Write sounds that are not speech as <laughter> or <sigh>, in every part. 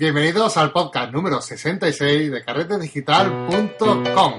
Bienvenidos al podcast número 66 de carretedigital.com.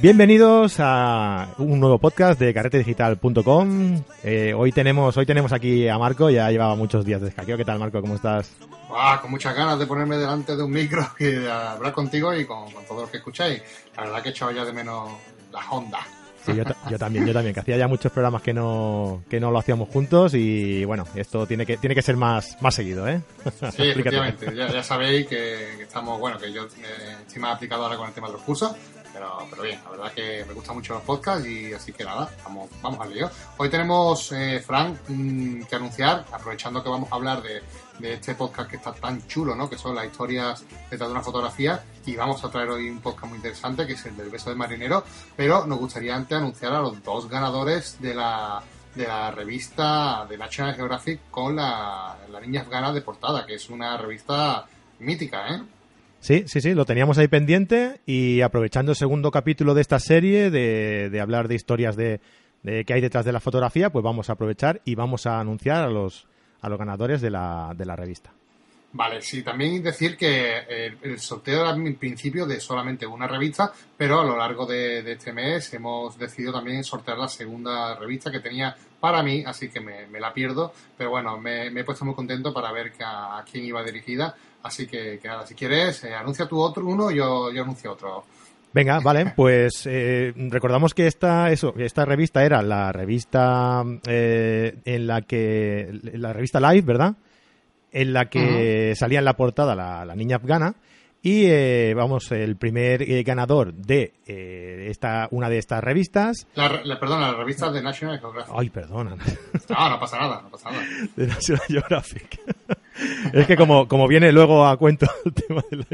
Bienvenidos a un nuevo podcast de carretedigital.com. Eh, hoy tenemos hoy tenemos aquí a Marco, ya llevaba muchos días de escaqueo. ¿Qué tal, Marco? ¿Cómo estás? Ah, con muchas ganas de ponerme delante de un micro <laughs> y de hablar contigo y con, todos los que escucháis. La verdad que he echado ya de menos la Honda. Sí, yo, también, yo también, que hacía ya muchos programas que no, que no lo hacíamos juntos y bueno, esto tiene que, tiene que ser más, más seguido, ¿eh? <laughs> Sí, efectivamente, ya, sabéis que, estamos, bueno, que yo eh, estoy más aplicado ahora con el tema de los cursos, pero, pero bien, la verdad que me gustan mucho los podcasts y así que nada, vamos, vamos al lío. Hoy tenemos, eh, Frank, mm, que anunciar, aprovechando que vamos a hablar de, de este podcast que está tan chulo, ¿no? Que son las historias detrás de una fotografía. Y vamos a traer hoy un podcast muy interesante, que es el del beso del marinero. Pero nos gustaría antes anunciar a los dos ganadores de la, de la revista de National Geographic con la, la niña afgana de portada, que es una revista mítica, ¿eh? Sí, sí, sí, lo teníamos ahí pendiente y aprovechando el segundo capítulo de esta serie de, de hablar de historias de, de que hay detrás de la fotografía, pues vamos a aprovechar y vamos a anunciar a los, a los ganadores de la, de la revista. Vale, sí, también decir que eh, el, sorteo era en principio de solamente una revista, pero a lo largo de, este mes hemos decidido también sortear la segunda revista que tenía para mí, así que me, la pierdo, pero bueno, me, he puesto muy contento para ver a, quién iba dirigida, así que, que si quieres, eh, anuncia tú otro uno, yo, yo anuncio otro. Venga, vale, pues eh, recordamos que esta, eso, esta revista era la revista eh, en la que, la revista Live, ¿verdad? En la que salía en la portada la, niña afgana y eh, vamos, el primer ganador de esta, una de estas revistas. La, perdona, la revista de National Geographic. Ay, perdona. No, <laughs> no pasa nada, no pasa nada. De National Geographic. <laughs> es que como, como viene luego a cuento el tema de la...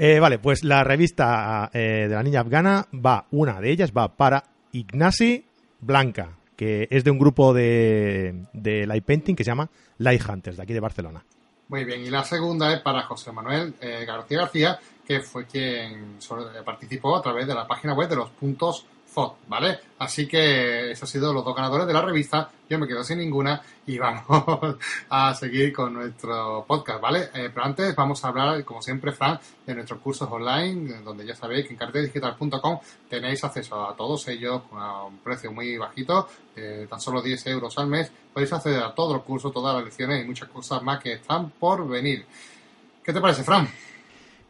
Eh, vale, pues la revista eh, de la niña afgana va, una de ellas va para Ignasi Blanca, que es de un grupo de, de light painting que se llama Light Hunters, de aquí de Barcelona. Muy bien, y la segunda es para José Manuel eh, García García, que fue quien participó a través de la página web de los puntos ¿vale? Así que esos han sido los dos ganadores de la revista. Yo me quedo sin ninguna y <laughs> vamos a seguir con nuestro podcast, ¿vale? Eh, pero antes vamos a hablar, como siempre, Fran, de nuestros cursos online, donde ya sabéis que en cartedigital.com tenéis acceso a todos ellos a un precio muy bajito, tan solo 10 euros al mes. Podéis acceder a todos los cursos, todas las lecciones y muchas cosas más que están por venir. ¿Qué te parece, Fran?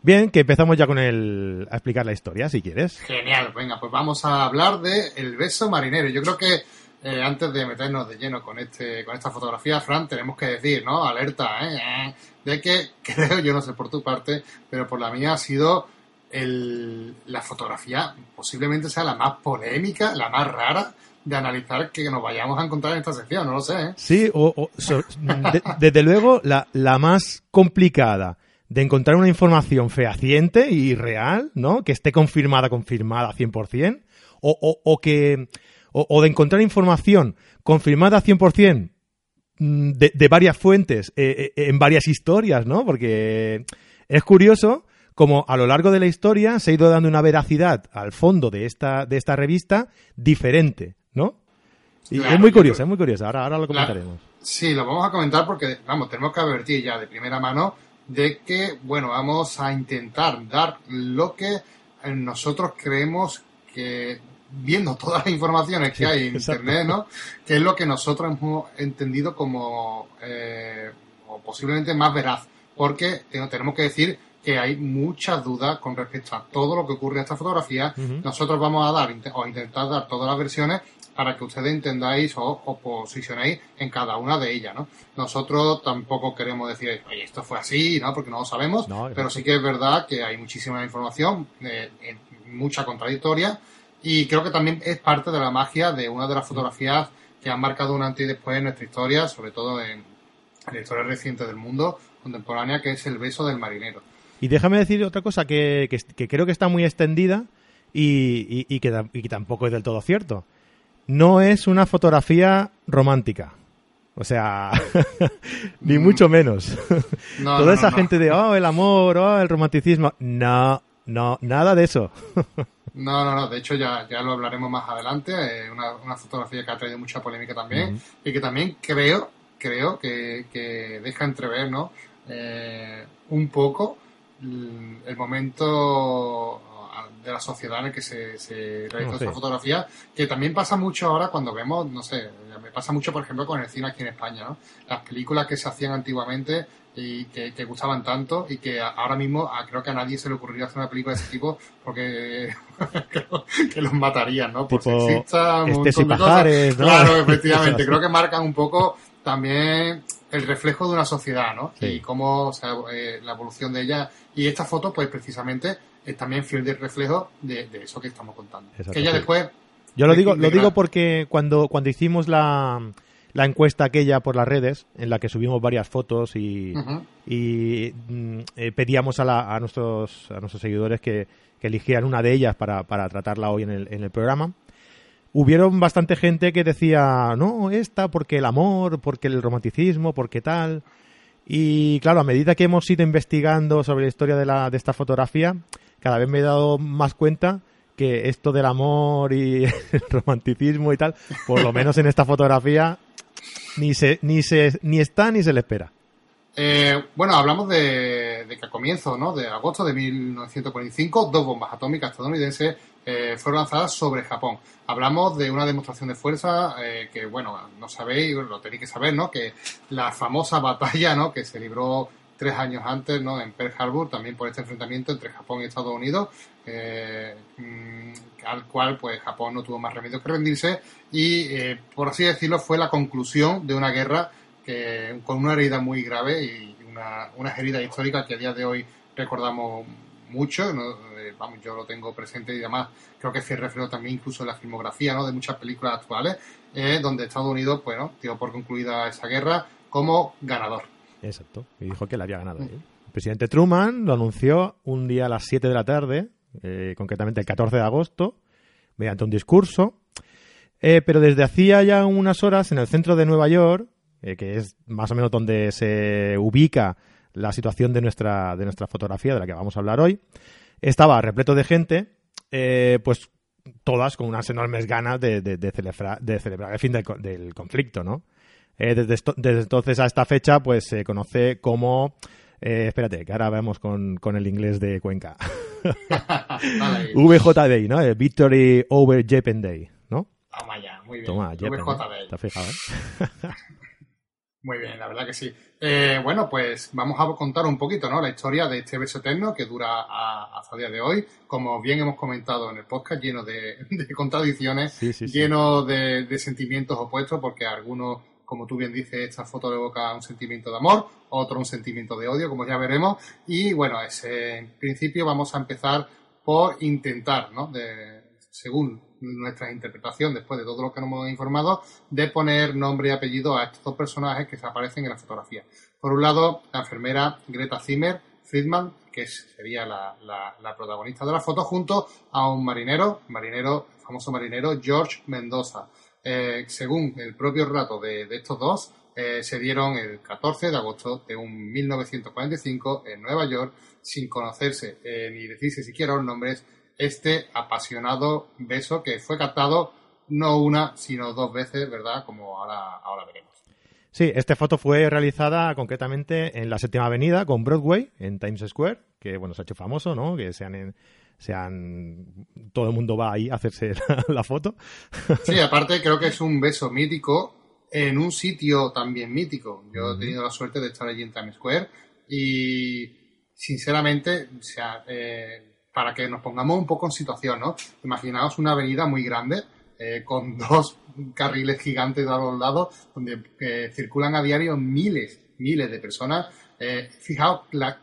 Bien, que empezamos ya con el a explicar la historia, si quieres. Genial, venga, pues vamos a hablar de El beso marinero. Yo creo que eh, antes de meternos de lleno con este con esta fotografía, Fran, tenemos que decir, ¿no? Alerta, ¿eh? De que <laughs> creo, yo no sé por tu parte, pero por la mía ha sido el, la fotografía posiblemente sea la más polémica, la más rara de analizar que nos vayamos a encontrar en esta sección, no lo sé. ¿eh? Sí, o, desde luego la, la más complicada de encontrar una información fehaciente y real, ¿no? Que esté confirmada, confirmada 100%, o, o, o que, o, de encontrar información confirmada 100% mm, de, de varias fuentes eh, eh, en varias historias, ¿no? Porque es curioso como a lo largo de la historia se ha ido dando una veracidad al fondo de esta, de esta revista diferente, ¿no? Y es muy curioso, es muy curioso. Ahora, ahora lo comentaremos. Sí, lo vamos a comentar porque, vamos, tenemos que advertir ya de primera mano de que, bueno, vamos a intentar dar lo que nosotros creemos que, viendo todas las informaciones que hay en Internet, ¿no? Que es lo que nosotros hemos entendido como, eh, o posiblemente más veraz. Porque tenemos que decir que hay muchas dudas con respecto a todo lo que ocurre en esta fotografía. Nosotros vamos a dar, o intentar dar todas las versiones para que ustedes entendáis o, os posicionéis en cada una de ellas, ¿no? Nosotros tampoco queremos decir, oye, esto fue así, ¿no? Porque no lo sabemos, pero sí que es verdad que hay muchísima información, eh, mucha contradictoria, y creo que también es parte de la magia de una de las fotografías que han marcado un antes y después en nuestra historia, sobre todo en, la historia reciente del mundo contemporánea, que es el beso del marinero. Y déjame decir otra cosa que, creo que está muy extendida y, y, que, y que tampoco es del todo cierto no es una fotografía romántica. O sea, <laughs> ni mm. mucho menos. <laughs> Toda esa gente de, oh, el amor, oh, el romanticismo. No, no, nada de eso. <laughs> No, no, no, de hecho ya, ya lo hablaremos más adelante, eh, una, una, fotografía que ha traído mucha polémica también y que también creo, creo que, que deja entrever, ¿no? Eh, un poco el momento de la sociedad en el que se, se realizó esta fotografía, que también pasa mucho ahora cuando vemos, no sé, me pasa mucho por ejemplo con el cine aquí en España, ¿no? Las películas que se hacían antiguamente y que, que gustaban tanto y que ahora mismo creo que a nadie se le ocurriría hacer una película de ese tipo porque <laughs> creo que los matarían, ¿no? Por tipo este y pajares, ¿no? Claro, <laughs> efectivamente. creo que marcan un poco también el reflejo de una sociedad, ¿no? Y cómo o sea, eh, la evolución de ella. Y esta foto, pues precisamente es también fiel del reflejo de, eso que estamos contando. Que ya después... Yo lo digo, lo digo porque cuando, cuando hicimos la, la encuesta aquella por las redes, en la que subimos varias fotos y, y mm, eh, pedíamos a, a, nuestros, a nuestros seguidores que, que eligieran una de ellas para, para tratarla hoy en el, en el programa, hubieron bastante gente que decía, no, esta porque el amor, porque el romanticismo, porque tal. Y claro, a medida que hemos ido investigando sobre la historia de, la, de esta fotografía, cada vez me he dado más cuenta que esto del amor y <laughs> el romanticismo y tal, por lo menos en esta fotografía, ni se, ni se, ni está ni se le espera. Eh, bueno, hablamos de, que a comienzos ¿no? de agosto de 1945, dos bombas atómicas estadounidenses eh, fueron lanzadas sobre Japón. Hablamos de una demostración de fuerza eh, que, bueno, no sabéis, lo tenéis que saber, ¿no? Que la famosa batalla, ¿no? Que se libró tres años antes, ¿no? En Pearl Harbor, también por este enfrentamiento entre Japón y Estados Unidos, mm, al cual pues Japón no tuvo más remedio que rendirse y, eh, por así decirlo, fue la conclusión de una guerra que, con una herida muy grave y una, una herida histórica que a día de hoy recordamos mucho, eh, vamos, yo lo tengo presente y además creo que se refiere también incluso en la filmografía ¿no? de muchas películas actuales, eh, donde Estados Unidos, bueno, dio por concluida esa guerra como ganador. Exacto, y dijo que la había ganado. El presidente Truman lo anunció un día a las 7 de la tarde, eh, concretamente el 14 de agosto, mediante un discurso. Eh, pero desde hacía ya unas horas en el centro de Nueva York, eh, que es más o menos donde se ubica la situación de nuestra, de nuestra fotografía, de la que vamos a hablar hoy, estaba repleto de gente, pues todas con unas enormes ganas de, de, celebrar, de celebrar el fin del, del conflicto, ¿no? Eh, desde, desde, entonces a esta fecha, pues se conoce como. Eh, espérate, que ahora vemos con, con el inglés de Cuenca. <laughs> VJ <laughs> Day, ¿no? Victory Over Japan Day, ¿no? Toma ya, muy bien. Toma, VJ Day. ¿Te fijado? <laughs> muy bien, la verdad que sí. Eh, bueno, pues vamos a contar un poquito, ¿no? La historia de este beso eterno que dura hasta el día de hoy. Como bien hemos comentado en el podcast, lleno de, contradicciones, lleno de, de sentimientos opuestos, porque algunos como tú bien dices, esta foto evoca un sentimiento de amor, otro un sentimiento de odio, como ya veremos. Y bueno, ese, en principio vamos a empezar por intentar, ¿no? De, según nuestra interpretación, después de todo lo que nos hemos informado, de poner nombre y apellido a estos dos personajes que se aparecen en la fotografía. Por un lado, la enfermera Greta Zimmer Friedman, que sería la, la, protagonista de la foto, junto a un marinero, marinero, famoso marinero George Mendoza. Eh, según el propio relato de, estos dos, eh, se dieron el 14 de agosto de un 1945 en Nueva York, sin conocerse eh, ni decirse siquiera los nombres, este apasionado beso que fue captado no una, sino dos veces, ¿verdad? Como ahora, ahora veremos. Sí, esta foto fue realizada concretamente en la séptima avenida con Broadway, en Times Square, que bueno, se ha hecho famoso, ¿no? Que sean en, sean todo el mundo va ahí a hacerse <laughs> la, foto. Sí, aparte creo que es un beso mítico en un sitio también mítico. Yo he tenido la suerte de estar allí en Times Square y sinceramente, o sea, eh, para que nos pongamos un poco en situación, ¿no? Imaginaos una avenida muy grande eh, con <laughs> dos carriles gigantes a los lados donde eh, circulan a diario miles, miles de personas. fijaos la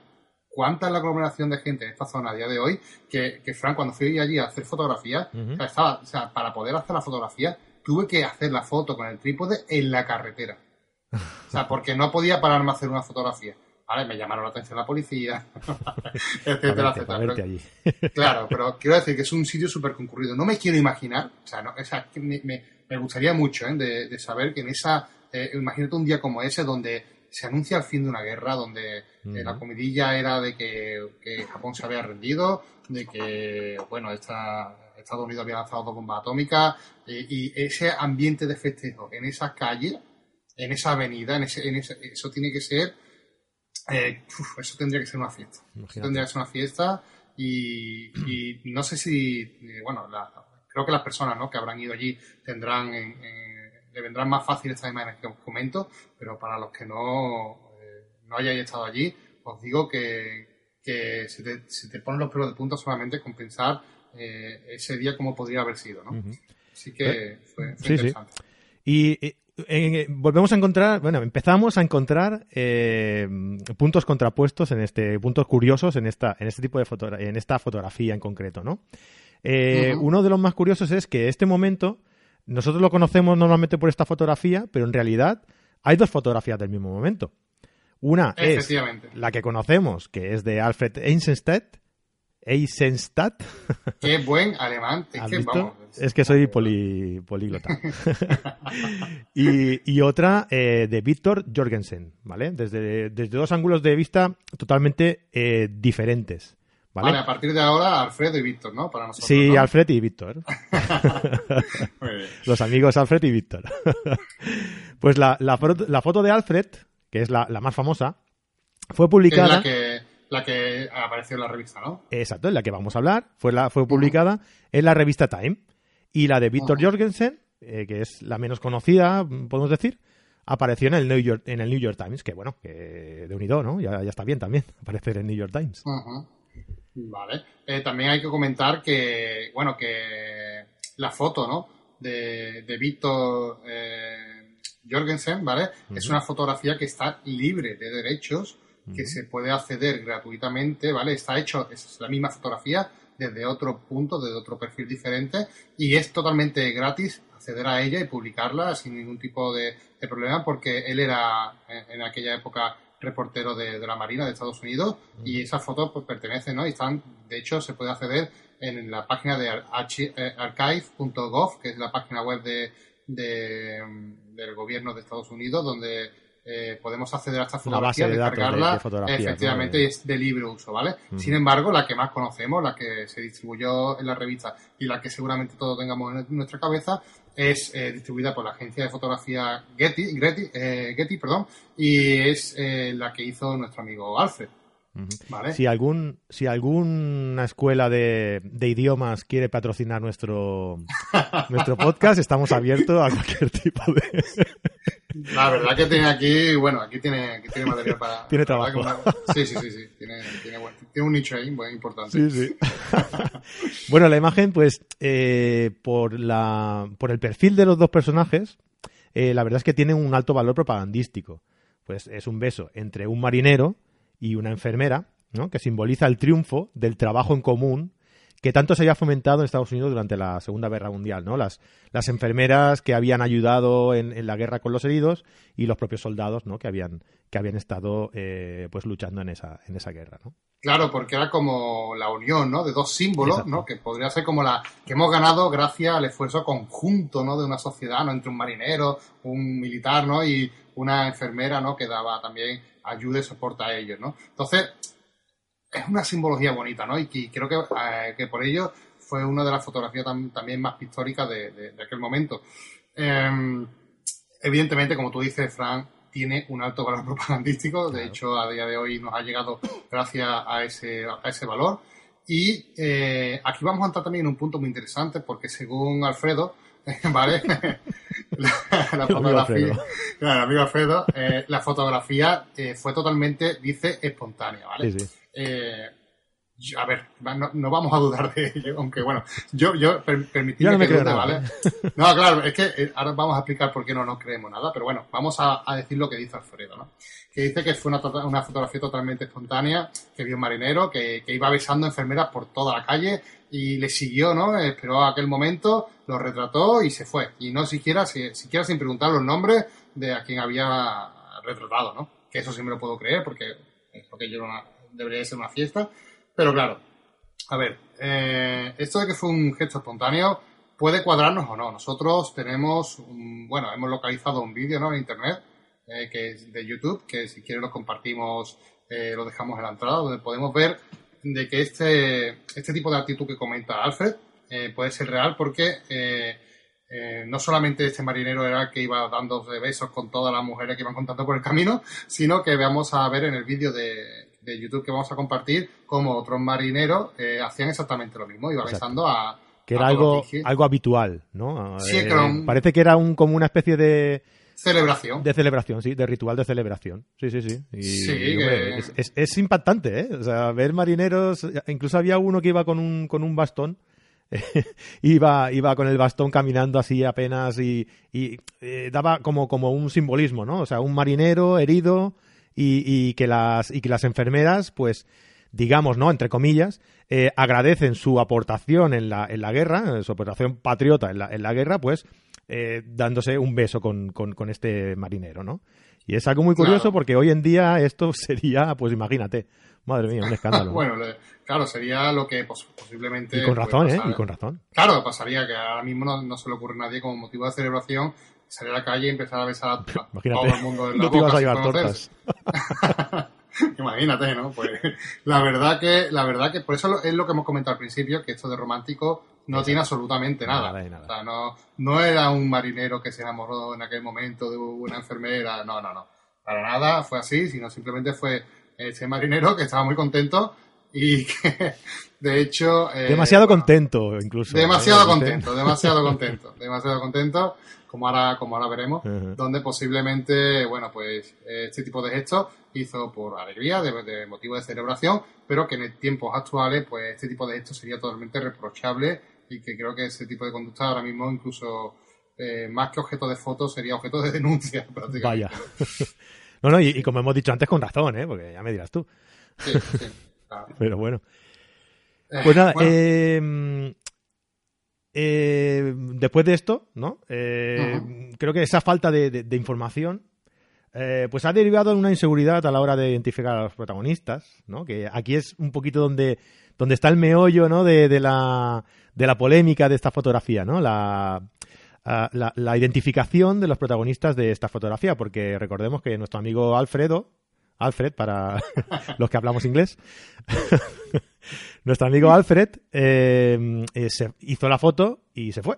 cuánta es la aglomeración de gente en esta zona a día de hoy, que, que Frank, cuando fui allí a hacer fotografía, estaba, o sea, para poder hacer la fotografía, tuve que hacer la foto con el trípode en la carretera. O sea, porque no podía pararme a hacer una fotografía. Vale, me llamaron la atención la policía, <laughs> etcétera, etcétera. claro, pero quiero decir que es un sitio súper concurrido. No me quiero imaginar, o sea, no, o sea me, me, gustaría mucho ¿eh? de, saber que en esa, eh, imagínate un día como ese donde se anuncia el fin de una guerra donde eh, la comidilla era de que, Japón se había rendido, de que, bueno, esta Estados Unidos había lanzado dos bombas atómicas y ese ambiente de festejo en esa calle, en esa avenida, en ese, en ese, eso tiene que ser, eh, eso tendría que ser una fiesta. tendría que ser una fiesta y, y no sé si, eh, bueno, creo que las personas ¿no? que habrán ido allí tendrán, le vendrán más fácil estas imágenes que os comento, pero para los que no, eh, no hayáis estado allí, os digo que, que se, te, se te ponen los pelos de punta solamente con pensar eh, ese día como podría haber sido, ¿no? Así que fue, interesante. Y volvemos a encontrar, bueno, empezamos a encontrar eh, puntos contrapuestos en este, puntos curiosos en esta, en este tipo de fotografía, en esta fotografía en concreto, ¿no? Eh, uno de los más curiosos es que este momento nosotros lo conocemos normalmente por esta fotografía, pero en realidad hay dos fotografías del mismo momento. Una es la que conocemos, que es de Alfred Eisenstadt, Eisenstadt. Qué buen alemán. Es que, vamos, es que soy políglota. <laughs> <laughs> y, otra eh, de Víctor Jorgensen, ¿vale? Desde, desde dos ángulos de vista totalmente eh, diferentes. ¿Vale? a partir de ahora Alfred y Víctor, ¿no? Para nosotros, sí, Alfred y Víctor. <laughs> <laughs> Los amigos Alfred y Víctor. <laughs> pues la, la, foto de Alfred, que es la, más famosa, fue publicada. la que la que apareció en la revista, ¿no? Exacto, en la que vamos a hablar. Fue, la, fue publicada en la revista Time. Y la de Víctor Jorgensen, eh, que es la menos conocida, podemos decir, apareció en el New York, en el New York Times, que bueno, que de unido, ¿no? Ya, ya está bien también aparecer en el New York Times. Vale. Eh, también hay que comentar que, bueno, que la foto, ¿no? De, de Víctor eh, Jorgensen, ¿vale? Es una fotografía que está libre de derechos que se puede acceder gratuitamente, ¿vale? Está hecho, es la misma fotografía desde otro punto, desde otro perfil diferente y es totalmente gratis acceder a ella y publicarla sin ningún tipo de, problema porque él era en, aquella época reportero de, la Marina de Estados Unidos y esas fotos pues pertenecen, ¿no? Y están, de hecho, se puede acceder en la página de eh, archive.gov, que es la página web de, del gobierno de Estados Unidos, donde eh, podemos acceder a esta fotografía, descargarla, efectivamente es de libre uso, ¿vale? Sin embargo, la que más conocemos, la que se distribuyó en la revista y la que seguramente todos tengamos en nuestra cabeza, es eh, distribuida por la agencia de fotografía Getty, Getty, eh, Getty perdón, y es la que hizo nuestro amigo Alfred. Si algún, si alguna escuela de, idiomas quiere patrocinar nuestro, <laughs> nuestro podcast, estamos abiertos a cualquier tipo de. <laughs> La verdad que tiene aquí, bueno, aquí tiene, aquí tiene material para. Tiene trabajo. sí, sí, sí, sí. Tiene, tiene, tiene, un nicho ahí muy importante. Sí, sí. <laughs> bueno, la imagen, pues, eh, por, la, por el perfil de los dos personajes, eh, la verdad es que tiene un alto valor propagandístico. Pues es un beso entre un marinero y una enfermera, ¿no? que simboliza el triunfo del trabajo en común que tanto se había fomentado en Estados Unidos durante la Segunda Guerra Mundial, ¿no? Las, las enfermeras que habían ayudado en, la guerra con los heridos y los propios soldados, ¿no? Que habían, que habían estado, eh, pues, luchando en esa, en esa guerra, ¿no? Claro, porque era como la unión, ¿no? De dos símbolos, ¿no? Que podría ser como la que hemos ganado gracias al esfuerzo conjunto, ¿no? De una sociedad, ¿no? Entre un marinero, un militar, ¿no? Y una enfermera, ¿no? Que daba también ayuda y soporte a ellos, ¿no? Entonces, es una simbología bonita, ¿no? Y, creo que, eh, que, por ello fue una de las fotografías también más pictóricas de, aquel momento. Em, evidentemente, como tú dices, Frank, tiene un alto valor <laughs> propagandístico, de hecho, a día de hoy nos ha llegado gracias a ese, a ese valor. Y eh, aquí vamos a entrar también en un punto muy interesante, porque según Alfredo, <laughs> ¿vale? <laughs> la, fotografía, claro, amigo Alfredo, eh, la fotografía eh, fue totalmente, dice, espontánea, ¿vale? Sí, sí. Eh, a ver, no, vamos a dudar de ello, <laughs> aunque bueno, yo, yo permitidme que dude, ¿vale? No, claro, es que ahora vamos a explicar por qué no nos creemos nada, pero bueno, vamos a, decir lo que dice Alfredo, ¿no? Que dice que fue una, una fotografía totalmente espontánea, que vio un marinero, que, que iba besando enfermeras por toda la calle y le siguió, ¿no? Esperó aquel momento, lo retrató y se fue. Y no siquiera, siquiera sin preguntar los nombres de a quien había retratado, ¿no? Que eso sí me lo puedo creer porque es porque yo debería ser una fiesta. Pero claro, a ver, eh, esto de que fue un gesto espontáneo puede cuadrarnos o no. Nosotros tenemos, bueno, hemos localizado un vídeo, ¿no? En internet, eh, que es de YouTube, que si quieren lo compartimos, eh, lo dejamos en la entrada, donde podemos ver de que este, este tipo de actitud que comenta Alfred puede ser real porque no solamente este marinero era el que iba dando besos con todas las mujeres que iban contando por el camino, sino que vamos a ver en el vídeo de, de YouTube que vamos a compartir como otros marineros hacían exactamente lo mismo, iba besando a... Que era algo, algo habitual, ¿no? Sí, Parece que era un, como una especie de Celebración. De celebración, sí, de ritual de celebración. Sí, sí, sí. sí es, impactante, ¿eh? O sea, ver marineros, incluso había uno que iba con un, con un bastón. <laughs> iba, iba con el bastón caminando así apenas y, y eh, daba como, como un simbolismo, ¿no? O sea, un marinero herido y, y, que, las, y que las enfermeras, pues, digamos, ¿no? Entre comillas, eh, agradecen su aportación en la, en la guerra, su aportación patriota en la, en la guerra, pues eh, dándose un beso con, con, este marinero, ¿no? Y es algo muy curioso porque hoy en día esto <laughs> sería, pues imagínate, madre mía, un escándalo. <laughs> bueno, claro, sería lo que posiblemente... Y con razón, ¿eh? Y con razón. Claro, pasaría que ahora mismo no, se le ocurre a nadie como motivo de celebración salir a la calle y empezar a besar a, <laughs> todo el mundo de la no te a llevar tortas. <laughs> Imagínate, ¿no? Pues la verdad que, la verdad que, por eso es lo que hemos comentado al principio, que esto de romántico no tiene absolutamente nada. O sea, no, no era un marinero que se enamoró en aquel momento de una enfermera, no, no, no. Para nada fue así, sino simplemente fue ese marinero que estaba muy contento y que, <laughs> de hecho... Eh, demasiado contento, incluso. Demasiado contento, demasiado contento, demasiado contento, como ahora, como ahora veremos, donde posiblemente, bueno, pues este tipo de gestos hizo por alegría, de, motivo de celebración, pero que en tiempos actuales, pues este tipo de gestos sería totalmente reprochable y que creo que ese tipo de conducta ahora mismo incluso eh, más que objeto de foto sería objeto de denuncia <laughs> Vaya. <laughs> no, no, y, como hemos dicho antes con razón, ¿eh? Porque ya me dirás tú. Sí, sí, Pero bueno. Eh, pues nada, em, eh, después de esto, ¿no? Creo que esa falta de, información pues ha derivado en una inseguridad a la hora de identificar a los protagonistas, ¿no? Que aquí es un poquito donde, donde está el meollo, ¿no? de la de la polémica de esta fotografía, ¿no? La, la, identificación de los protagonistas de esta fotografía, porque recordemos que nuestro amigo Alfredo, Alfred para <laughs> los que hablamos inglés, <laughs> nuestro amigo Alfred eh, eh, se hizo la foto y se fue.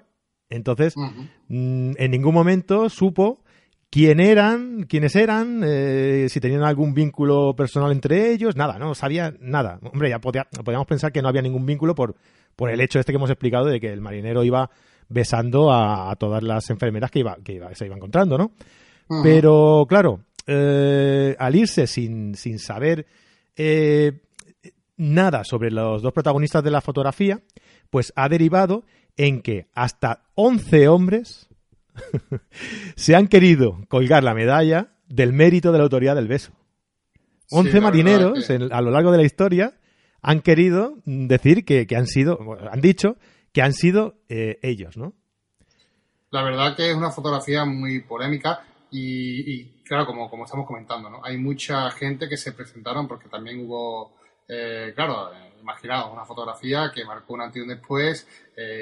Entonces, mm, en ningún momento supo quién eran, quiénes eran, eh, si tenían algún vínculo personal entre ellos, nada, no sabía nada. Hombre, ya podíamos pensar que no había ningún vínculo por, por el hecho este que hemos explicado de que el marinero iba besando a, todas las enfermeras que iba, que se iba encontrando, ¿no? Pero, claro, eh, al irse sin, sin saber eh, nada sobre los dos protagonistas de la fotografía, pues ha derivado en que hasta 11 hombres <laughs> se han querido colgar la medalla del mérito de la autoridad del beso. 11 marineros a lo largo de la historia han querido decir que, han sido, han dicho que han sido eh, ellos, ¿no? La verdad que es una fotografía muy polémica y, claro, como, como estamos comentando, ¿no? Hay mucha gente que se presentaron porque también hubo, eh, claro, eh, imaginaos, una fotografía que marcó un antes y un después.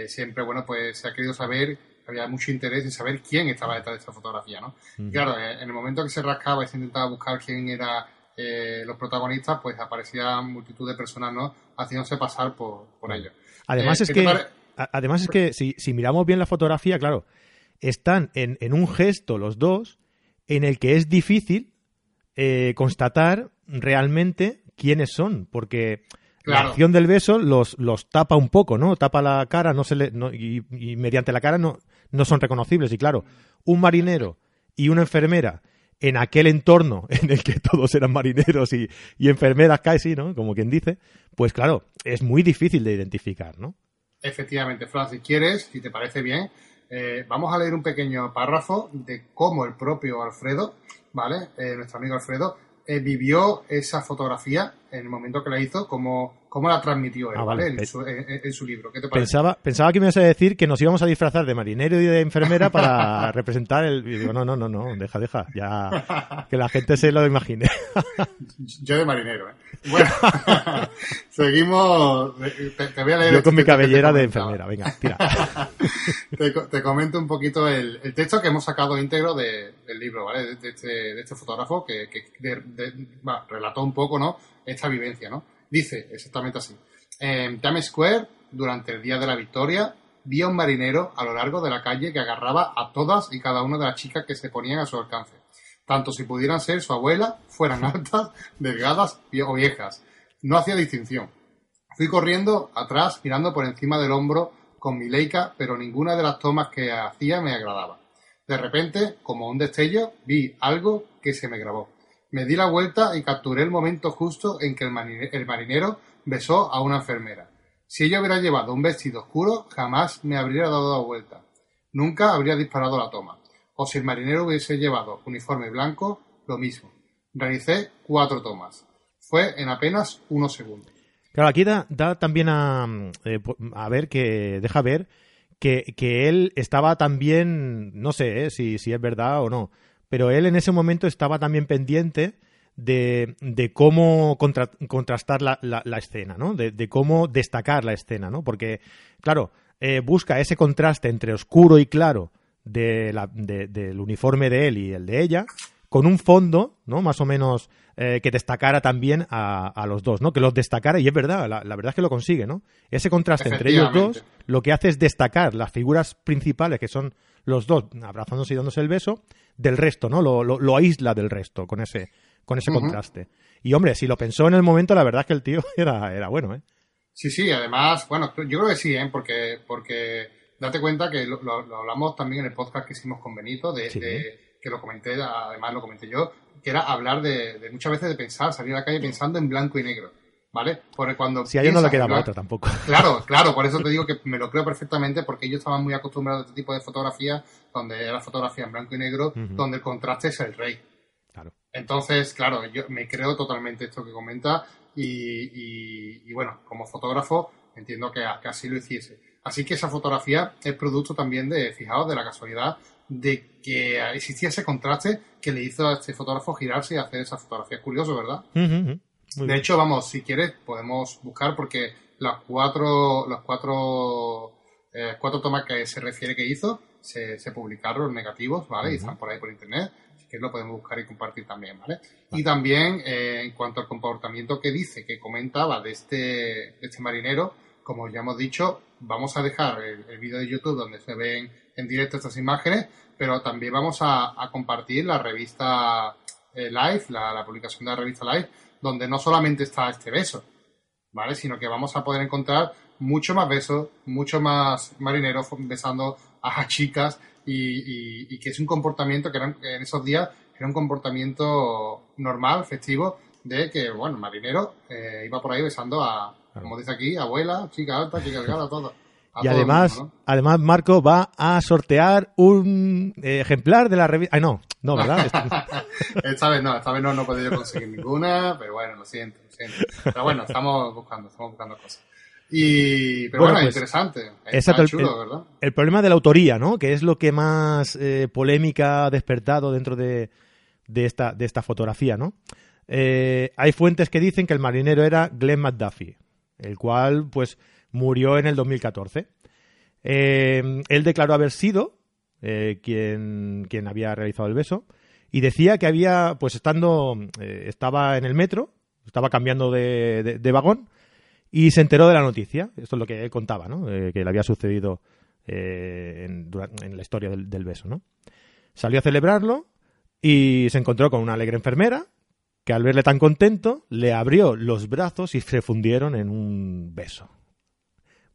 siempre, bueno, pues se ha querido saber, había mucho interés en saber quién estaba detrás de esta fotografía, ¿no? Claro, en el momento que se rascaba y se intentaba buscar quién era eh, los protagonistas, pues aparecían multitud de personas, ¿no? Haciéndose pasar por, por ellos. Además eh, es que, además es que si, si, miramos bien la fotografía, claro, están en, en, un gesto los dos en el que es difícil eh, constatar realmente quiénes son, porque la acción del beso los, los tapa un poco, ¿no? Tapa la cara, no se le, y, y mediante la cara no, no son reconocibles. Y claro, un marinero y una enfermera en aquel entorno <laughs> en el que todos eran marineros y, enfermeras casi, ¿no? Como quien dice, pues claro, es muy difícil de identificar, ¿no? Efectivamente, Fran, si quieres, si te parece bien, eh, vamos a leer un pequeño párrafo de cómo el propio Alfredo, ¿vale? Eh, nuestro amigo Alfredo, eh, vivió esa fotografía en el momento que la hizo, cómo, cómo la transmitió él, ah, ¿vale? En su, en, su, libro. ¿Qué te parece? Pensaba, pensaba que me ibas a decir que nos íbamos a disfrazar de marinero y de enfermera para <laughs> representar el... Y digo, no, no, no, no, deja, deja, ya que la gente se lo imagine. <laughs> Yo de marinero, ¿eh? Bueno, <laughs> seguimos... Te, voy a leer... Yo con mi cabellera de enfermera, venga, tira. te, comento un poquito el, el, texto que hemos sacado íntegro de, del libro, ¿vale? De, este, de este fotógrafo que, que relató un poco, ¿no? Esta vivencia, ¿no? Dice exactamente así. En Times Square, durante el día de la victoria, vi a un marinero a lo largo de la calle que agarraba a todas y cada una de las chicas que se ponían a su alcance, tanto si pudieran ser su abuela, fueran altas, delgadas o viejas. No hacía distinción. Fui corriendo atrás, mirando por encima del hombro con mi Leica, pero ninguna de las tomas que hacía me agradaba. De repente, como un destello, vi algo que se me grabó. Me di la vuelta y capturé el momento justo en que el marinero besó a una enfermera. Si ella hubiera llevado un vestido oscuro, jamás me habría dado la vuelta. Nunca habría disparado la toma. O si el marinero hubiese llevado uniforme blanco, lo mismo. Realicé cuatro tomas. Fue en apenas unos segundos. Claro, aquí da, también a, eh, a ver que deja ver que, él estaba también, no sé eh, si es verdad o no, pero él en ese momento estaba también pendiente de, de cómo contrastar la, la, escena, ¿no? De, cómo destacar la escena, ¿no? Porque, claro, eh, busca ese contraste entre oscuro y claro de la, del uniforme de él y el de ella, con un fondo, ¿no? Más o menos eh, que destacara también a, a, los dos, ¿no? Que los destacara, y es verdad, la, verdad es que lo consigue, ¿no? Ese contraste entre ellos dos lo que hace es destacar las figuras principales, que son los dos abrazándose y dándose el beso, del resto, ¿no? Lo, lo, lo aísla del resto con ese, con ese contraste. Y hombre, si lo pensó en el momento, la verdad es que el tío <laughs> era, era bueno, ¿eh? Sí, sí, además, bueno, yo creo que sí, ¿eh? Porque, porque date cuenta que lo, hablamos también en el podcast que hicimos con Benito, de, que lo comenté, además lo comenté yo, que era hablar de, muchas veces de pensar, salir a la calle pensando en blanco y negro. ¿Vale? Porque cuando. Si a ellos no le quedaba otra tampoco. <laughs> Claro, claro, por eso te digo que me lo creo perfectamente, porque ellos estaban muy acostumbrados a este tipo de fotografía, donde era fotografía en blanco y negro, donde el contraste es el rey. Entonces, claro, yo me creo totalmente esto que comenta y, bueno, como fotógrafo entiendo que, así lo hiciese. Así que esa fotografía es producto también de, fijaos, de la casualidad de que existía ese contraste que le hizo a este fotógrafo girarse y hacer esa fotografía. Es curioso, ¿verdad? De hecho, vamos, si quieres, podemos buscar porque las cuatro, las cuatro, eh, cuatro tomas que se refiere que hizo se, publicaron negativos, ¿vale? Y están por ahí por internet que lo podemos buscar y compartir también, ¿vale? Y también eh, en cuanto al comportamiento que dice, que comentaba de este, de este marinero, como ya hemos dicho, vamos a dejar el, vídeo de YouTube donde se ven en directo estas imágenes, pero también vamos a, compartir la revista eh, Live, la, publicación de la revista Live, donde no solamente está este beso, ¿vale? Sino que vamos a poder encontrar mucho más besos, mucho más marineros besando a chicas y, que es un comportamiento que, en esos días era un comportamiento normal, festivo, de que, bueno, marinero eh, iba por ahí besando a, como dice aquí, abuela, chica alta, chica delgada, todo. Y además, además Marco va a sortear un eh, ejemplar de la revista. Ay, no, no, ¿verdad? <laughs> esta vez no, esta vez no, no he podido conseguir ninguna, pero bueno, lo siento, lo siento. Pero bueno, estamos buscando, estamos buscando cosas. Y, pero bueno, pues, interesante. Chulo, el, ¿verdad? El problema de la autoría, ¿no? Que es lo que más eh, polémica ha despertado dentro de, de, esta, de esta fotografía, ¿no? Eh, hay fuentes que dicen que el marinero era Glenn McDuffie, el cual, pues, murió en el 2014. Eh, él declaró haber sido quien, quien había realizado el beso y decía que había, pues, estando, estaba en el metro, estaba cambiando de, vagón y se enteró de la noticia. Esto es lo que él contaba, ¿no? Eh, que le había sucedido eh, en, la historia del, beso. Salió a celebrarlo y se encontró con una alegre enfermera que al verle tan contento le abrió los brazos y se fundieron en un beso.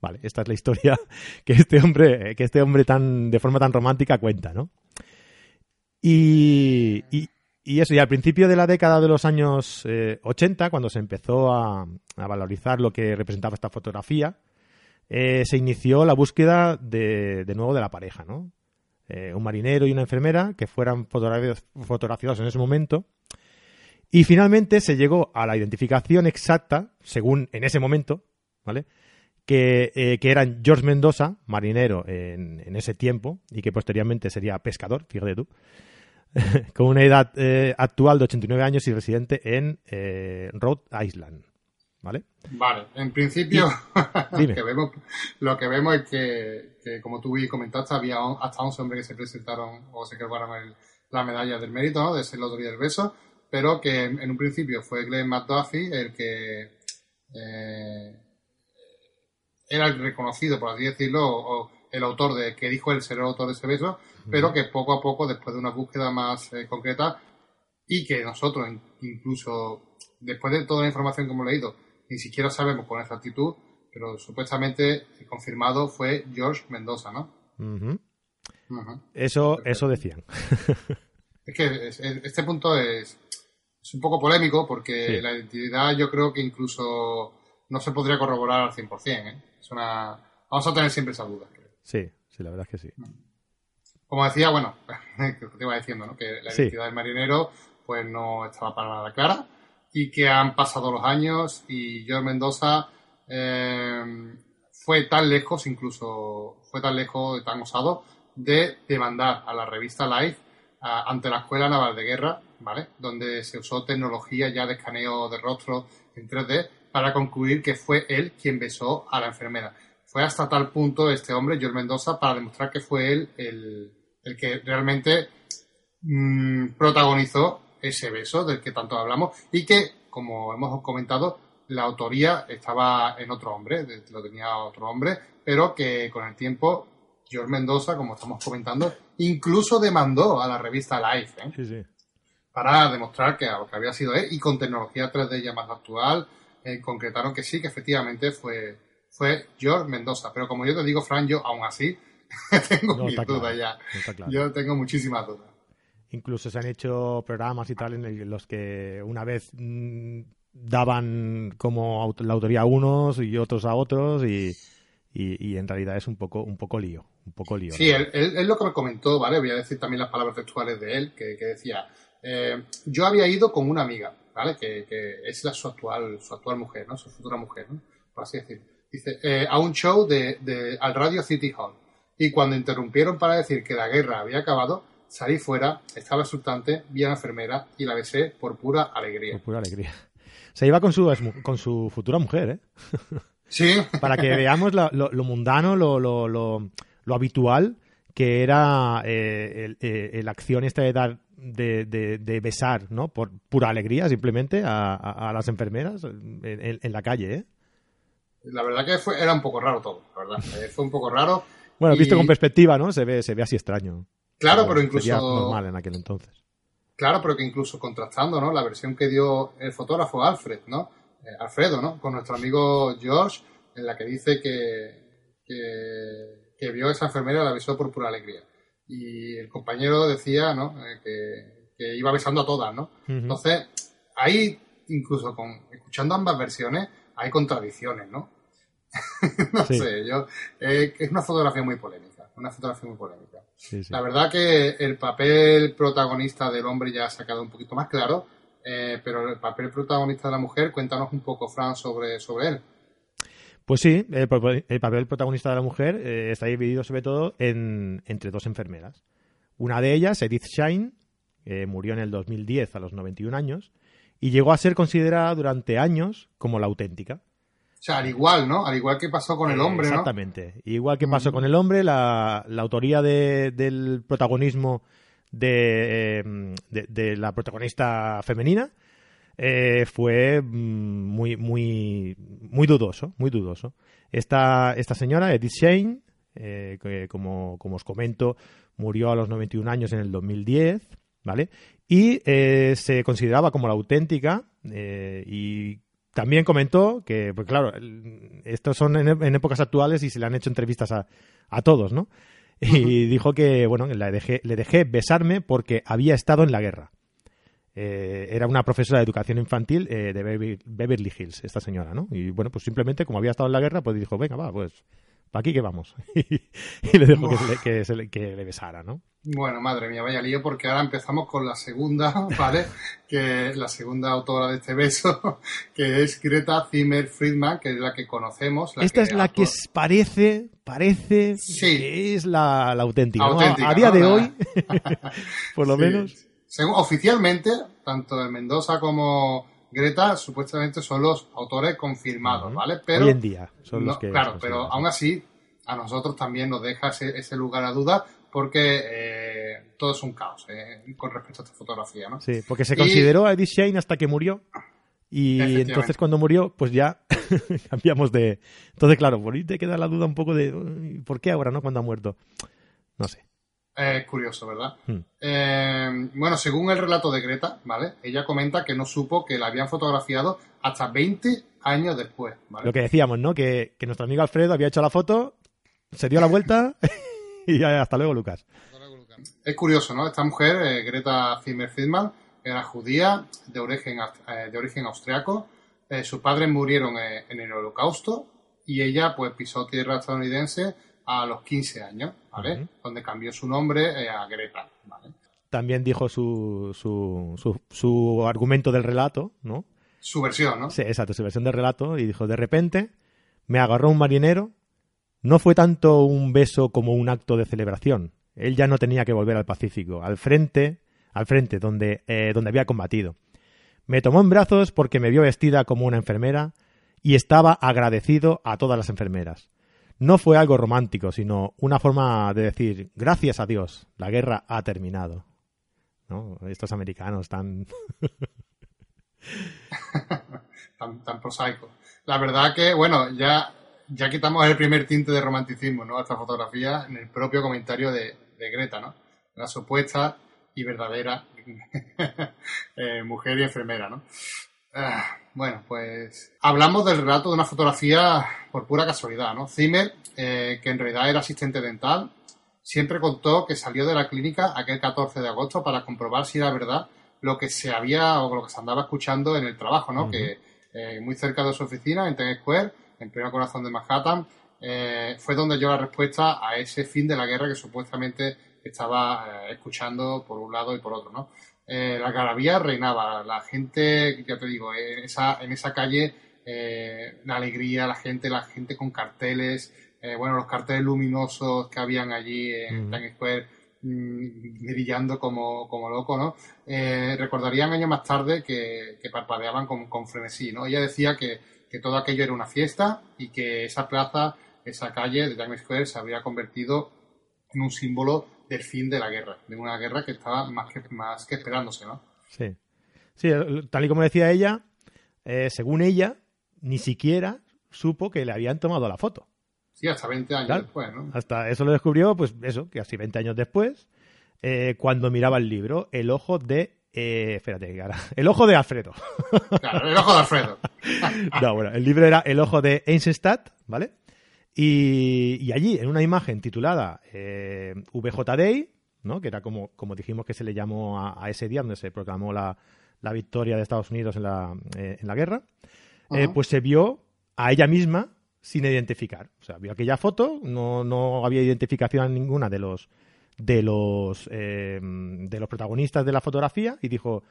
Vale, esta es la historia <laughs> que este hombre, que este hombre tan, de forma tan romántica cuenta, ¿no? Y, y eso, y al principio de la década de los años 80, eh, cuando se empezó a, valorizar lo que representaba esta fotografía, eh, se inició la búsqueda de, de, nuevo de la pareja, ¿no? Eh, un marinero y una enfermera que fueran fotografiados en ese momento. Y finalmente se llegó a la identificación exacta, según en ese momento, ¿vale? Que, que eran George Mendoza, marinero en, en, ese tiempo, y que posteriormente sería pescador, fíjate tú, <laughs> con una edad eh, actual de 89 años y residente en eh, Rhode Island. ¿Vale? Vale, en principio <laughs> lo, que vemos, lo que vemos es que, como tú comentaste, había hasta 11 hombres que se presentaron o se quedaron la medalla del mérito, de ser la autoría del beso, pero que en, un principio fue Glenn McDuffie el que eh, era el reconocido, por así decirlo, o, el autor de que dijo el ser el autor de ese beso, pero que poco a poco, después de una búsqueda más eh, concreta, y que nosotros, incluso después de toda la información que hemos leído, ni siquiera sabemos con exactitud, pero supuestamente confirmado fue George Mendoza, ¿no? Eso, eso decían. <laughs> es que este punto es, es, un poco polémico porque la identidad yo creo que incluso no se podría corroborar al 100%. ¿eh? Es una... Vamos a tener siempre esa duda. Sí, sí, la verdad es que sí. Como decía, bueno, <laughs> te iba diciendo, ¿no? Que la identidad del marinero pues no estaba para nada clara y que han pasado los años y George Mendoza eh, fue tan lejos, incluso fue tan lejos, tan osado, de demandar a la revista Life ante la Escuela Naval de Guerra, ¿vale? Donde se usó tecnología ya de escaneo de rostro en 3D para concluir que fue él quien besó a la enfermera. Fue hasta tal punto este hombre, George Mendoza, para demostrar que fue él el, que realmente mm, protagonizó ese beso del que tanto hablamos y que, como hemos comentado, la autoría estaba en otro hombre, lo tenía otro hombre, pero que con el tiempo George Mendoza, como estamos comentando, incluso demandó a la revista Life ¿eh? para demostrar que, que, había sido él y con tecnología 3D ya más actual, eh, concretaron que sí, que efectivamente fue, fue George Mendoza. Pero como yo te digo, Fran, yo aún así <laughs> tengo mis dudas ya. Yo tengo muchísimas dudas. Incluso se han hecho programas y tal en los que una vez mm, daban como la autoría a unos y otros a otros y, y, en realidad es un poco un poco lío un poco lío sí él, él, lo que me comentó vale voy a decir también las palabras textuales de él que, decía eh, yo había ido con una amiga vale que, es la, su actual su actual mujer no su futura mujer ¿no? por así decir dice eh, a un show de, de, al radio City Hall y cuando interrumpieron para decir que la guerra había acabado salí fuera estaba exultante vi a la enfermera y la besé por pura alegría por pura alegría se iba con su, con su futura mujer, ¿eh? <laughs> Sí. <laughs> Para que veamos lo, mundano, lo, lo, lo, habitual que era eh, eh, la acción esta de dar de, de, besar, ¿no? Por pura alegría, simplemente, a, a, las enfermeras en, en, la calle, ¿eh? La verdad que fue, era un poco raro todo, la verdad. Eh, fue un poco raro. Bueno, visto con perspectiva, ¿no? Se ve, se ve así extraño. Claro, pero, incluso... Sería normal en aquel entonces. Claro, pero que incluso contrastando, ¿no? La versión que dio el fotógrafo Alfred, ¿no? Eh, Alfredo, ¿no? Con nuestro amigo George, en la que dice que, que, vio a esa enfermera y la besó por pura alegría. Y el compañero decía, ¿no? Eh, que, iba besando a todas, ¿no? Entonces, ahí, incluso con escuchando ambas versiones, hay contradicciones, ¿no? <laughs> no sé, yo. Eh, es una fotografía muy polémica, una fotografía muy polémica. La verdad que el papel protagonista del hombre ya se ha quedado un poquito más claro, eh, pero el papel protagonista de la mujer, cuéntanos un poco, Fran, sobre, sobre él. Pues sí, el, papel protagonista de la mujer eh, está dividido sobre todo en, entre dos enfermeras. Una de ellas, Edith Shine, murió en el 2010 a los 91 años y llegó a ser considerada durante años como la auténtica. O sea, al igual, ¿no? Al igual que pasó con el hombre, ¿no? Exactamente. Igual que pasó con el hombre, la, autoría del protagonismo eh, de, de, la protagonista femenina eh, fue mm, muy, muy, muy dudoso, muy dudoso. Esta, esta señora, Edith Shane, eh, que como, como os comento, murió a los 91 años en el 2010, ¿vale? Y se consideraba como la auténtica y también comentó que, pues claro, estos son en, épocas actuales y se le han hecho entrevistas a, a todos, ¿no? Y dijo que, bueno, le dejé, le dejé besarme porque había estado en la guerra. Eh, era una profesora de educación infantil eh, de Beverly Hills, esta señora, ¿no? Y bueno, pues simplemente como había estado en la guerra, pues dijo, venga, va, pues ¿para aquí que vamos? <laughs> y le dejó que, que, le besara, ¿no? Bueno, madre mía, vaya lío, porque ahora empezamos con la segunda, <laughs> ¿vale? que la segunda autora de este beso, <laughs> que es Greta Zimmer Friedman, que es la que conocemos. Esta es la que parece, parece que es la, auténtica. A día de hoy, por lo menos. Según, oficialmente, tanto de Mendoza como Greta supuestamente son los autores confirmados, ¿vale? Pero, Hoy en día son los que... Claro, pero aún así a nosotros también nos deja ese, lugar a duda porque eh, todo es un caos eh, con respecto a esta fotografía, ¿no? Sí, porque se consideró a Edith Shane hasta que murió Y entonces cuando murió, pues ya <laughs> cambiamos de... Entonces, claro, por ahí te queda la duda un poco de ¿por qué ahora, no? Cuando ha muerto. No sé. Es curioso, ¿verdad? Hmm. Eh, bueno, según el relato de Greta, ¿vale? Ella comenta que no supo que la habían fotografiado hasta 20 años después, ¿vale? Lo que decíamos, ¿no? Que, nuestro amigo Alfredo había hecho la foto, se dio la vuelta <laughs> y hasta luego, Lucas. Es curioso, ¿no? Esta mujer, eh, Greta Zimmer-Friedman, era judía, de origen, eh, de origen austriaco. sus padres murieron en el holocausto y ella, pues, pisó tierra estadounidense a los 15 años, ¿vale? Donde cambió su nombre eh, a Greta, ¿vale? También dijo su, su, su, argumento del relato, ¿no? Su versión, ¿no? Sí, exacto, su versión del relato. Y dijo, de repente me agarró un marinero. No fue tanto un beso como un acto de celebración. Él ya no tenía que volver al Pacífico, al frente, al frente donde, eh, donde había combatido. Me tomó en brazos porque me vio vestida como una enfermera y estaba agradecido a todas las enfermeras no fue algo romántico, sino una forma de decir, gracias a Dios, la guerra ha terminado. Estos americanos tan... <laughs> tan, tan prosaico. La verdad que, bueno, ya, ya quitamos el primer tinte de romanticismo, ¿no? A esta fotografía en el propio comentario de, Greta, ¿no? La supuesta y verdadera <laughs> eh, mujer y enfermera, ¿no? Ah, bueno, pues hablamos del relato de una fotografía por pura casualidad, ¿no? Zimmer, eh, que en realidad era asistente dental, siempre contó que salió de la clínica aquel 14 de agosto para comprobar si era verdad lo que se había o lo que se andaba escuchando en el trabajo, ¿no? Que eh, muy cerca de su oficina, en Times Square, en pleno corazón de Manhattan, eh, fue donde dio la respuesta a ese fin de la guerra que supuestamente estaba escuchando por un lado y por otro, ¿no? Eh, la garabía reinaba. La gente, ya te digo, en esa, en esa calle, eh, la alegría, la gente, la gente con carteles, eh, bueno, los carteles luminosos que habían allí en Times Square mm, brillando como, como loco, ¿no? recordarían años más tarde que, parpadeaban con, con, frenesí, ¿no? Ella decía que, que todo aquello era una fiesta y que esa plaza, esa calle de Times Square se había convertido en un símbolo del fin de la guerra, de una guerra que estaba más que, más que esperándose, ¿no? Sí. Sí, tal y como decía ella, eh, según ella, ni siquiera supo que le habían tomado la foto. Sí, hasta 20 años después, ¿no? Hasta eso lo descubrió, pues eso, que así 20 años después, eh, cuando miraba el libro, El ojo de eh, espérate, cara. <laughs> El ojo de Alfredo. Claro, el ojo de Alfredo. <laughs> no, bueno, el libro era El ojo de Eisenstadt, ¿vale? Y, allí, en una imagen titulada eh, VJ Day, ¿no? que era como, como dijimos que se le llamó a, ese día donde se proclamó la, victoria de Estados Unidos en la, eh, en la guerra, eh, pues se vio a ella misma sin identificar. O sea, vio aquella foto, no, no había identificación ninguna de los de los de los protagonistas de la fotografía y dijo,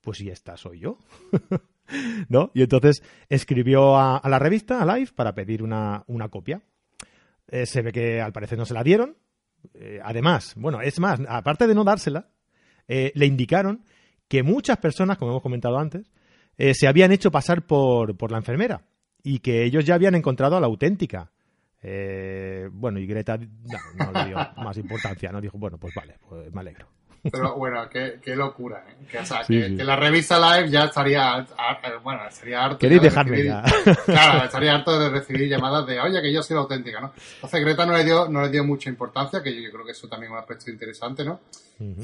pues si esta soy yo. <laughs> ¿no? Y entonces escribió a, la revista, a Live, para pedir una, copia. Eh, se ve que al parecer no se la dieron. Eh, además, bueno, es más, aparte de no dársela, eh, le indicaron que muchas personas, como hemos comentado antes, se habían hecho pasar por, por, la enfermera y que ellos ya habían encontrado a la auténtica. bueno, y Greta no, le dio <laughs> más importancia, ¿no? Dijo, bueno, pues vale, pues me alegro. Pero bueno, qué, qué locura, ¿eh? Que, o sea, que, la revista Live ya estaría, bueno, estaría harto. ¿Queréis dejarme ya? <laughs> Claro, estaría harto de recibir llamadas de, oye, que yo soy la auténtica, ¿no? Entonces Greta no le dio, no le dio mucha importancia, que yo, creo que eso también es un aspecto interesante, ¿no?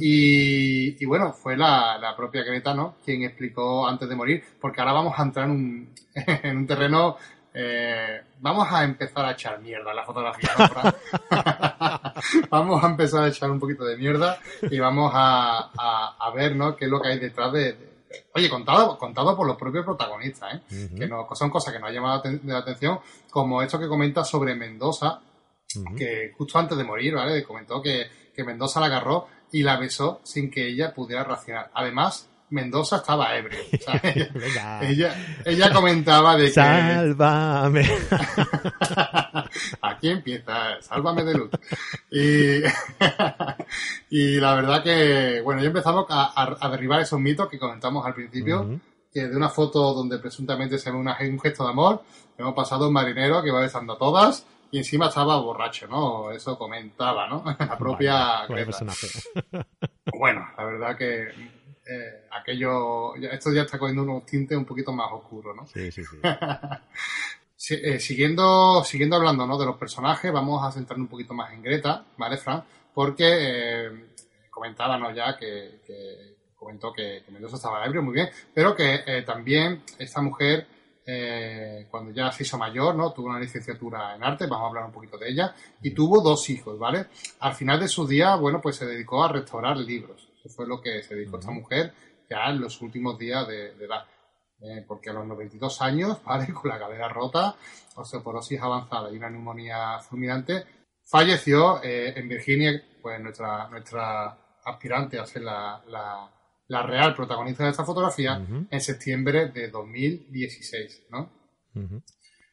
y, y, bueno, fue la, la, propia Greta, ¿no? Quien explicó antes de morir, porque ahora vamos a entrar en un, <laughs> en un terreno eh, vamos a empezar a echar mierda en la fotografía. <laughs> vamos a empezar a echar un poquito de mierda y vamos a, a, ver ¿no? qué es lo que hay detrás de, oye, contado, contado por los propios protagonistas, ¿eh? que no, son cosas que nos han llamado la atención, como esto que comenta sobre Mendoza, que justo antes de morir, ¿vale? Comentó que, que Mendoza la agarró y la besó sin que ella pudiera reaccionar. Además, Mendoza estaba ebrio. <laughs> ella, ella, comentaba de que... Sálvame. <laughs> Aquí empieza, sálvame de luz. Y, <laughs> y la verdad que, bueno, ya empezamos a, derribar esos mitos que comentamos al principio, que de una foto donde presuntamente se ve un gesto de amor, hemos pasado un marinero que va besando a todas y encima estaba borracho, ¿no? Eso comentaba, ¿no? La propia... bueno, la verdad que eh, aquello, esto ya está cogiendo unos tintes un poquito más oscuros, ¿no? Sí, sí, <laughs> sí. Eh, siguiendo, siguiendo hablando ¿no? de los personajes, vamos a centrarnos un poquito más en Greta, ¿vale, Fran? Porque eh, comentábamos ya que, comentó que, Mendoza estaba ebrio, muy bien, pero que eh, también esta mujer, cuando ya se hizo mayor, ¿no? Tuvo una licenciatura en arte, vamos a hablar un poquito de ella, y tuvo dos hijos, ¿vale? Al final de su día, bueno, pues se dedicó a restaurar libros fue lo que se dedicó esta mujer ya en los últimos días de, edad. Eh, porque a los 92 años, <laughs> ¿vale? con la cadera rota, osteoporosis avanzada y una neumonía fulminante, falleció eh, en Virginia, pues nuestra, nuestra aspirante a ser la, la, real protagonista de esta fotografía, en septiembre de 2016, ¿no?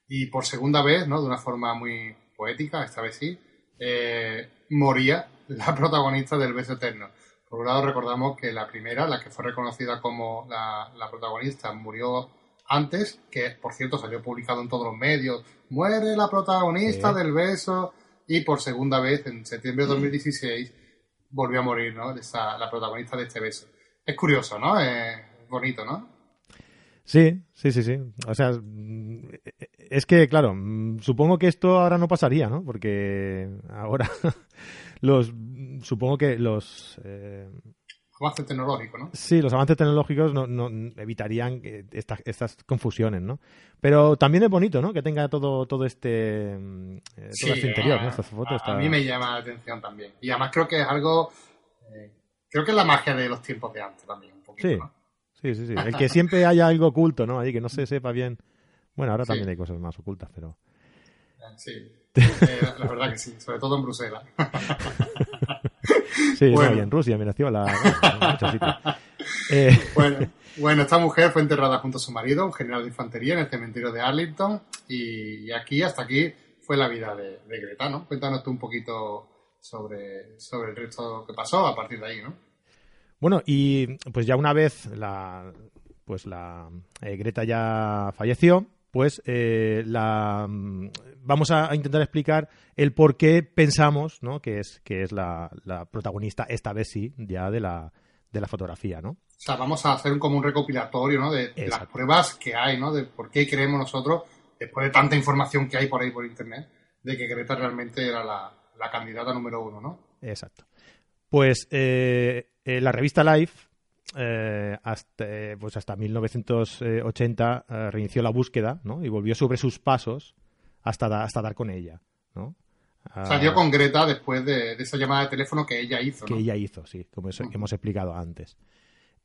Y por segunda vez, ¿no? De una forma muy poética, esta vez sí, eh, moría la <laughs> protagonista del beso eterno. Por un lado, recordamos que la primera, la que fue reconocida como la, protagonista, murió antes, que por cierto salió publicado en todos los medios. Muere la protagonista del beso. Y por segunda vez, en septiembre de 2016, volvió a morir, ¿no? la protagonista de este beso. Es curioso, ¿no? Es bonito, ¿no? Sí, sí, sí, sí. O sea, es que, claro, supongo que esto ahora no pasaría, ¿no? Porque ahora <laughs> los supongo que los eh, avances tecnológicos, ¿no? Sí, los avances tecnológicos no, evitarían estas, estas confusiones, ¿no? Pero también es bonito, ¿no? Que tenga todo todo este mm, eh, todo este interior, ¿no? Estas fotos. A, mí me llama la atención también. Y además creo que es algo eh, creo que es la magia de los tiempos de antes también, un poquito, sí. Sí, sí, sí. El que siempre <laughs> haya algo oculto, ¿no? Ahí que no se sepa bien. Bueno, ahora también hay cosas más ocultas, pero. Sí. <laughs> Eh, la verdad que sí, sobre todo en Bruselas. sí, bueno. en Rusia me nació la... Eh, <laughs> bueno, <laughs> bueno, esta mujer fue enterrada junto a su marido, un general de infantería, en el cementerio de Arlington. Y, aquí, hasta aquí, fue la vida de, Greta, ¿no? Cuéntanos tú un poquito sobre, sobre el resto que pasó a partir de ahí, ¿no? Bueno, y pues ya una vez la, pues la eh, Greta ya falleció, pues eh, la, mm, vamos a, intentar explicar el por qué pensamos ¿no? que es, que es la, protagonista, esta vez sí, ya de la, de la fotografía, ¿no? O sea, vamos a hacer como un recopilatorio, ¿no? De, las pruebas que hay, ¿no? De por qué creemos nosotros, después de tanta información que hay por ahí por internet, de que Greta realmente era la, candidata número uno, ¿no? Exacto. Pues eh, eh, la revista Life eh, hasta, pues hasta 1980 eh, reinició la búsqueda ¿no? y volvió sobre sus pasos hasta, hasta dar con ella. ¿no? Salió ah, con Greta después de, esa llamada de teléfono que ella hizo. Que ella hizo, sí, como hemos explicado antes.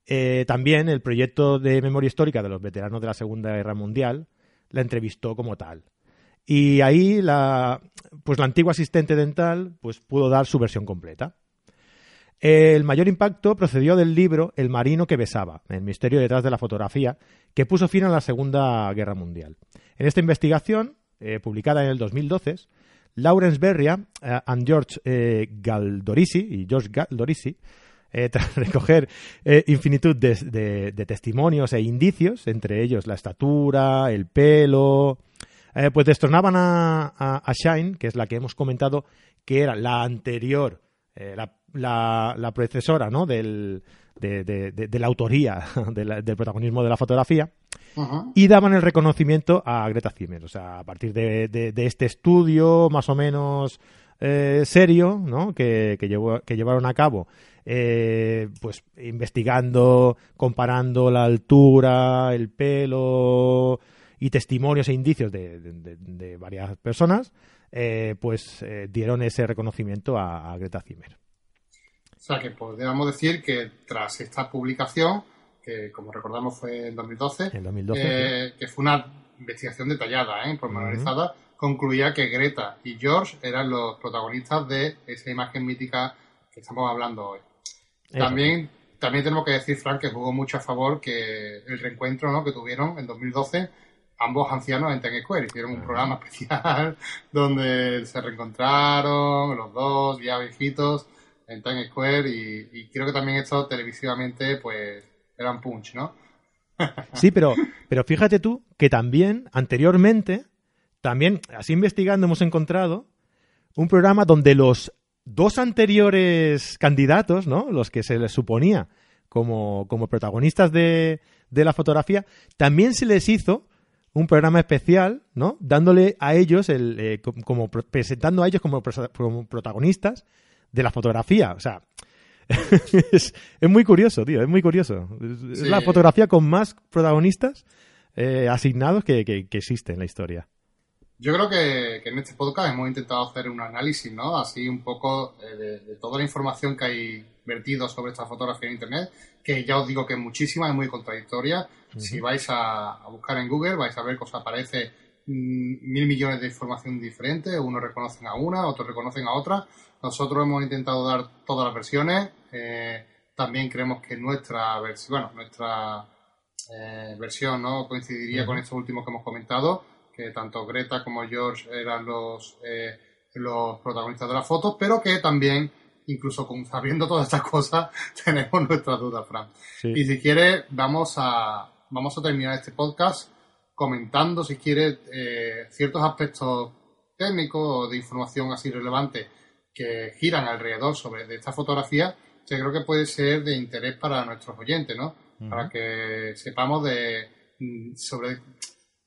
Eh, también el proyecto de memoria histórica de los veteranos de la Segunda Guerra Mundial la entrevistó como tal. Y ahí la, pues la antigua asistente dental pues pudo dar su versión completa. El mayor impacto procedió del libro El marino que besaba, el misterio detrás de la fotografía, que puso fin a la Segunda Guerra Mundial. En esta investigación, eh, publicada en el 2012, Lawrence Berria eh, y George eh, y George Galdorisi, <laughs> tras recoger infinitud de, testimonios e indicios, entre ellos la estatura, el pelo, pues destronaban a, a, Shine, que es la que hemos comentado, que era la anterior, la la, la predecesora ¿no? Del, de, la autoría <laughs> del protagonismo de la fotografía y daban el reconocimiento a Greta Zimmer. O sea, a partir de, este estudio más o menos eh, serio ¿no? que, que, que llevaron a cabo, eh, pues investigando, comparando la altura, el pelo y testimonios e indicios de, varias personas, eh, pues dieron ese reconocimiento a Greta Zimmer. O sea que podríamos decir que tras esta publicación, que como recordamos fue en 2012, eh, que fue una investigación detallada, ¿eh? pormenorizada, concluía que Greta y George eran los protagonistas de esa imagen mítica que estamos hablando hoy. También, también tenemos que decir, Frank, que jugó mucho a favor que el reencuentro ¿no? que tuvieron en 2012 ambos ancianos en Times Square. Hicieron un programa <laughs> especial donde se reencontraron los dos, ya viejitos, en Times Square y, creo que también esto televisivamente pues era un punch, ¿no? sí, pero, pero fíjate tú que también anteriormente, también así investigando hemos encontrado un programa donde los dos anteriores candidatos, ¿no? Los que se les suponía como, como protagonistas de, de la fotografía, también se les hizo un programa especial, ¿no? Dándole a ellos, el, eh, como, presentando a ellos como, como, protagonistas de la fotografía. O sea, <laughs> es, muy curioso, tío, es muy curioso. Es la fotografía con más protagonistas eh, asignados que, que, existe en la historia. Yo creo que, en este podcast hemos intentado hacer un análisis, ¿no? Así un poco eh, de, toda la información que hay vertido sobre esta fotografía en Internet, que ya os digo que es muchísima, es muy contradictoria. Si vais a, buscar en Google, vais a ver que os aparece mm, mil millones de información diferentes, unos reconocen a una, otros reconocen a otra. Nosotros hemos intentado dar todas las versiones. Eh, también creemos que nuestra versión, bueno, nuestra eh, versión no coincidiría con estos últimos que hemos comentado que tanto Greta como George eran los, eh, los protagonistas de la foto, pero que también, incluso con, sabiendo todas estas cosas, <laughs> tenemos nuestras dudas, Fran. Y si quieres, vamos a, vamos a terminar este podcast comentando, si quieres, eh, ciertos aspectos técnicos o de información así relevante que giran alrededor sobre de esta fotografía, que creo que puede ser de interés para nuestros oyentes, ¿no? Para que sepamos de mm, sobre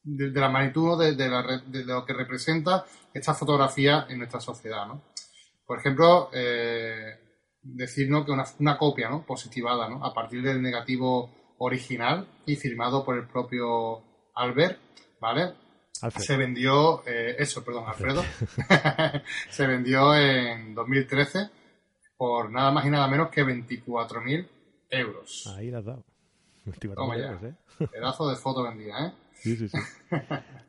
de, la magnitud de, de, lo que representa esta fotografía en nuestra sociedad. ¿no? Por ejemplo, eh, decirnos que una, una, copia ¿no? positivada ¿no? a partir del negativo original y firmado por el propio Albert, ¿vale? Se vendió, eh, eso, perdón, Alfredo, <laughs> se vendió en 2013 por nada más y nada menos que 24.000 euros. Ahí la has dado. 24.000 euros, ¿eh? Pedazo de foto vendida, ¿eh? Sí, sí, sí. <laughs>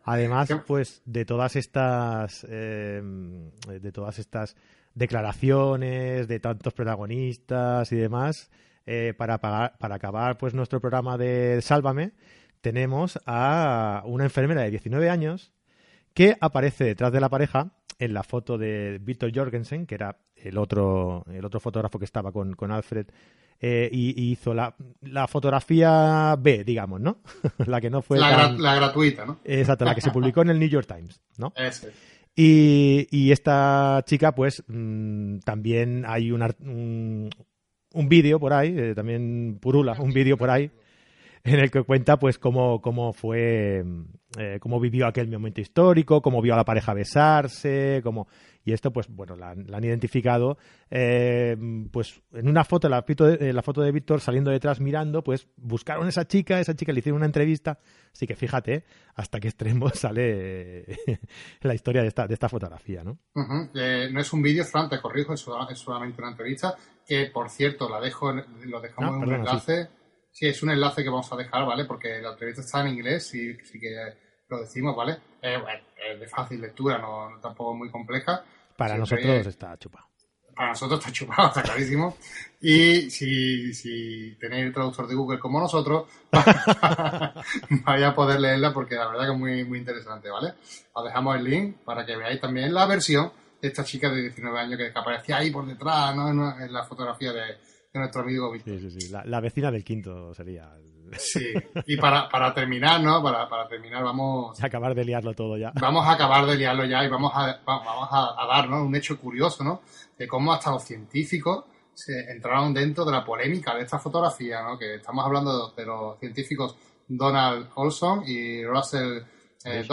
Además, pues de todas estas eh, de todas estas declaraciones de tantos protagonistas y demás, eh, para, para acabar pues nuestro programa de Sálvame, tenemos a una enfermera de 19 años que aparece detrás de la pareja en la foto de Víctor Jorgensen, que era el otro, el otro fotógrafo que estaba con, con Alfred eh, y, hizo la, la, fotografía B, digamos, ¿no? <laughs> la que no fue. La, la, gratuita, ¿no? Exacto, la que se publicó en el New York Times, ¿no? <laughs> Y, y, esta chica, pues, mm, también hay un, un, vídeo por ahí, eh, también purula, un vídeo por ahí, en el que cuenta, pues, cómo, cómo fue, eh, cómo vivió aquel momento histórico, cómo vio a la pareja besarse, cómo y esto, pues bueno, la, han identificado, eh, pues en una foto, la, eh, la foto de Víctor saliendo detrás mirando, pues buscaron a esa chica, esa chica le hicieron una entrevista, así que fíjate hasta qué extremo <laughs> sale la historia de esta, de esta fotografía, ¿no? Eh, no es un vídeo, Fran, te corrijo, es, solamente una entrevista, que por cierto, la dejo, lo dejamos ah, en un enlace. Sí. Es un enlace que vamos a dejar, ¿vale? Porque la entrevista está en inglés y sí que lo decimos, ¿vale? bueno, es de fácil lectura, no tampoco muy compleja. Para nosotros está chupado. Para nosotros está chupado, <laughs> está clarísimo. Y si, si tenéis el traductor de Google como nosotros, <laughs> vaya a poder leerla porque la verdad que es muy, muy interesante, ¿vale? Os dejamos el link para que veáis también la versión de esta chica de 19 años que aparecía ahí por detrás, ¿no? En la fotografía de, de nuestro amigo Víctor. Sí, sí, sí. La, vecina del quinto sería. Sí. Y para, para terminar, ¿no? Para, para terminar, vamos. A <laughs> acabar de liarlo todo ya. Vamos a acabar de liarlo ya y vamos a, vamos a, dar, ¿no? Un hecho curioso, ¿no? De cómo hasta los científicos se entraron dentro de la polémica de esta fotografía, ¿no? Que estamos hablando de, los científicos Donald Olson y Russell eh,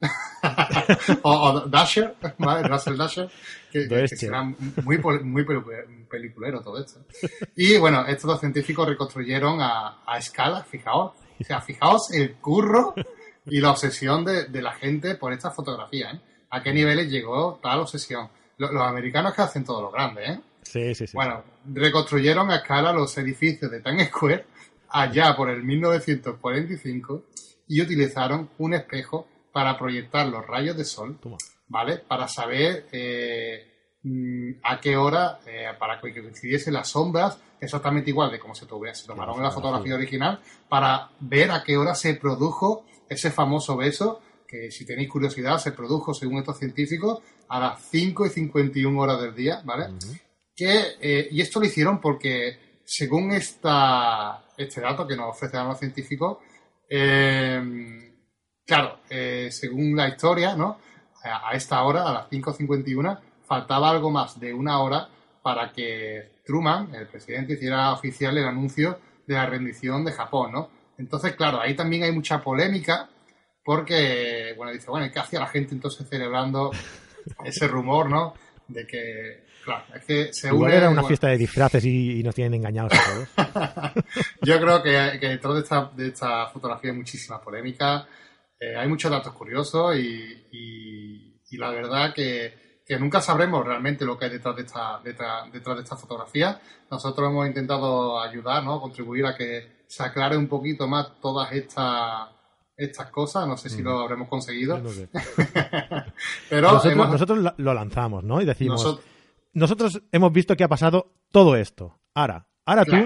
<laughs> o, Dasher, ¿vale? Russell Dasher, que, que, será muy, muy peliculero todo esto. Y bueno, estos dos científicos reconstruyeron a, a escala, fijaos, o sea, fijaos el curro y la obsesión de, de la gente por esta fotografía, ¿eh? ¿A qué niveles llegó tal obsesión? Los, americanos que hacen todo lo grande, ¿eh? Sí, sí, sí. Bueno, reconstruyeron a escala los edificios de Times Square allá por el 1945 y utilizaron un espejo para proyectar los rayos de sol, ¿vale? Para saber eh, mm, a qué hora, eh, para que coincidiesen las sombras, exactamente igual de como se, se tomaron en la fotografía original, para ver a qué hora se produjo ese famoso beso, que si tenéis curiosidad, se produjo, según estos científicos, a las 5 y 51 horas del día, ¿vale? que, eh, y esto lo hicieron porque, según esta, este dato que nos ofrecen los científicos, Claro, según la historia, ¿no? A esta hora, a las 5.51, faltaba algo más de una hora para que Truman, el presidente, hiciera oficial el anuncio de la rendición de Japón, ¿no? Entonces, claro, ahí también hay mucha polémica porque, bueno, dice, bueno, ¿qué hacía la gente entonces celebrando <laughs> ese rumor, ¿no? De que, claro, es que se Igual era una fiesta de disfraces y, nos tienen engañados a todos. <laughs> Yo creo que, que detrás de esta, de esta fotografía hay muchísima polémica, eh, hay muchos datos curiosos y, y la verdad que que nunca sabremos realmente lo que hay detrás de esta, detrás, detrás de esta fotografía. Nosotros hemos intentado ayudar, ¿no? contribuir a que se aclare un poquito más todas estas estas cosas. No sé si lo habremos conseguido. <laughs> Pero nosotros, lo lanzamos, ¿no? Y decimos, nosotros, hemos visto que ha pasado todo esto. Ahora, ahora tú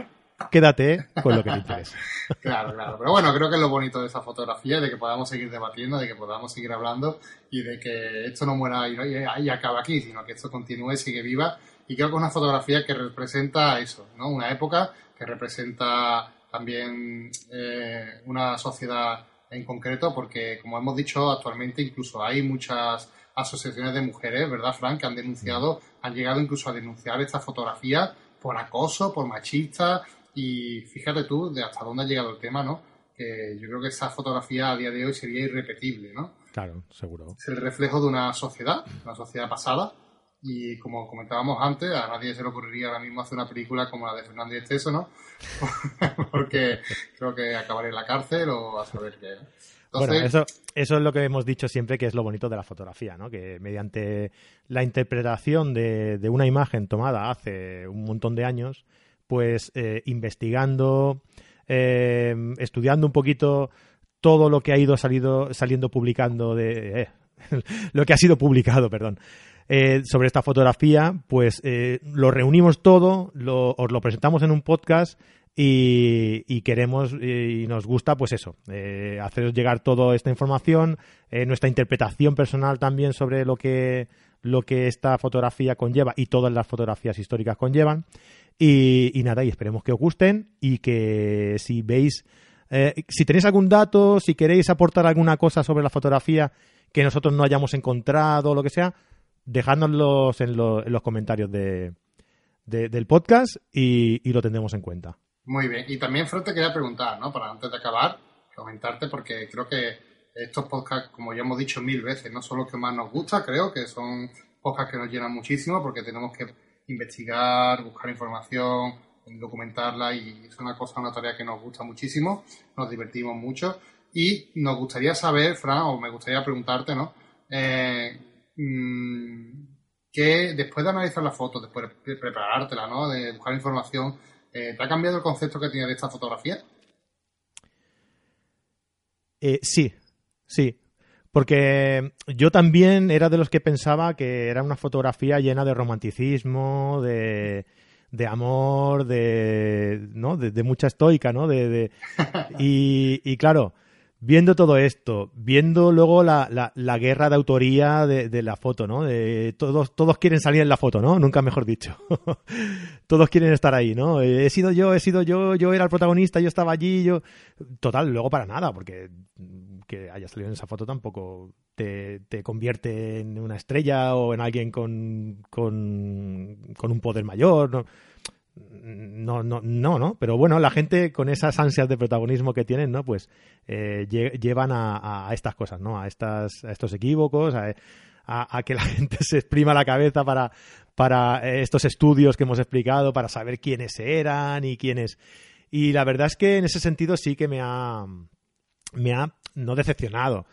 quédate con lo que te interesa. <laughs> Claro, claro. Pero bueno, creo que es lo bonito de esa fotografía, de que podamos seguir debatiendo, de que podamos seguir hablando y de que esto no muera y, y, acaba aquí, sino que esto continúe, sigue viva. Y creo que es una fotografía que representa eso, ¿no? Una época que representa también eh, una sociedad en concreto, porque como hemos dicho actualmente, incluso hay muchas asociaciones de mujeres, ¿verdad, Frank?, que han denunciado, han llegado incluso a denunciar esta fotografía por acoso, por machista, y fíjate tú de hasta dónde ha llegado el tema, ¿no? Que yo creo que esa fotografía a día de hoy sería irrepetible, ¿no? Claro, seguro. Es el reflejo de una sociedad, una sociedad pasada. Y como comentábamos antes, a nadie se le ocurriría ahora mismo hacer una película como la de Fernando y Esteso, ¿no? <laughs> Porque creo que acabaré en la cárcel o a saber qué. Bueno, eso, eso es lo que hemos dicho siempre que es lo bonito de la fotografía, ¿no? Que mediante la interpretación de, de una imagen tomada hace un montón de años, pues eh, investigando, eh, estudiando un poquito todo lo que ha ido salido, saliendo publicando de eh, <laughs> lo que ha sido publicado, perdón. sobre esta fotografía, pues lo reunimos todo, lo, os lo presentamos en un podcast y, queremos y nos gusta, pues eso, haceros llegar toda esta información, nuestra interpretación personal también sobre lo que, lo que esta fotografía conlleva y todas las fotografías históricas conllevan. Y, nada, y esperemos que os gusten y que si veis, eh, si tenéis algún dato, si queréis aportar alguna cosa sobre la fotografía que nosotros no hayamos encontrado o lo que sea, dejádnoslos en, en los comentarios de, del podcast y, lo tendremos en cuenta. Muy bien, y también Fred te quería preguntar, ¿no? Para antes de acabar, comentarte, porque creo que estos podcasts, como ya hemos dicho mil veces, no son los que más nos gusta, creo que son podcasts que nos llenan muchísimo porque tenemos que investigar, buscar información, documentarla y es una cosa, una tarea que nos gusta muchísimo, nos divertimos mucho y nos gustaría saber, Fran, o me gustaría preguntarte, ¿no? Eh, mm, que después de analizar la foto, después de preparártela, ¿no? De buscar información, eh, ¿te ha cambiado el concepto que tienes de esta fotografía? Eh, sí, sí. Porque yo también era de los que pensaba que era una fotografía llena de romanticismo, de, de amor, de, ¿no? de, mucha estoica, ¿no? De, y, y, claro, viendo todo esto, viendo luego la, la, guerra de autoría de, de, la foto, ¿no? De, todos, todos quieren salir en la foto, ¿no? Nunca mejor dicho. <laughs> todos quieren estar ahí, ¿no? He sido yo, he sido yo, yo era el protagonista, yo estaba allí, yo... Total, luego para nada, porque que haya salido en esa foto tampoco te, convierte en una estrella o en alguien con, con, un poder mayor. No, no, no, ¿no? Pero bueno, la gente con esas ansias de protagonismo que tienen, ¿no? Pues eh, llevan a, estas cosas, ¿no? A, estas, a estos equívocos, a, que la <laughs> gente se exprima la cabeza para, para estos estudios que hemos explicado, para saber quiénes eran y quiénes. Y la verdad es que en ese sentido sí que me ha, me ha no decepcionado,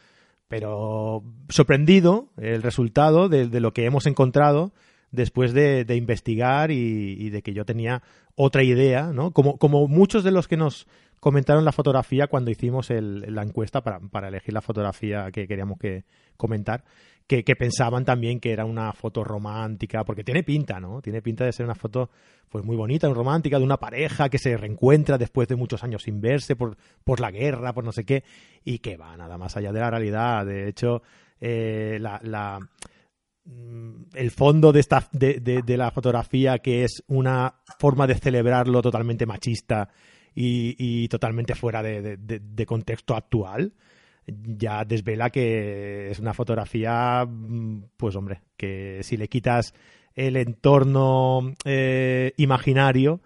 pero sorprendido el resultado de, lo que hemos encontrado después de, investigar y, de que yo tenía otra idea, ¿no? Como, como muchos de los que nos comentaron la fotografía cuando hicimos la encuesta para, para, elegir la fotografía que queríamos que comentar, que, pensaban también que era una foto romántica, porque tiene pinta, ¿no? Tiene pinta de ser una foto pues muy bonita, muy romántica, de una pareja que se reencuentra después de muchos años sin verse por, por la guerra, por no sé qué, y que va nada más allá de la realidad. De hecho, eh, la, mm, el fondo de, esta, de, de, la fotografía, que es una forma de celebrarlo totalmente machista y, totalmente fuera de, contexto actual, ya desvela que es una fotografía, mm, pues hombre, que si le quitas el entorno eh, imaginario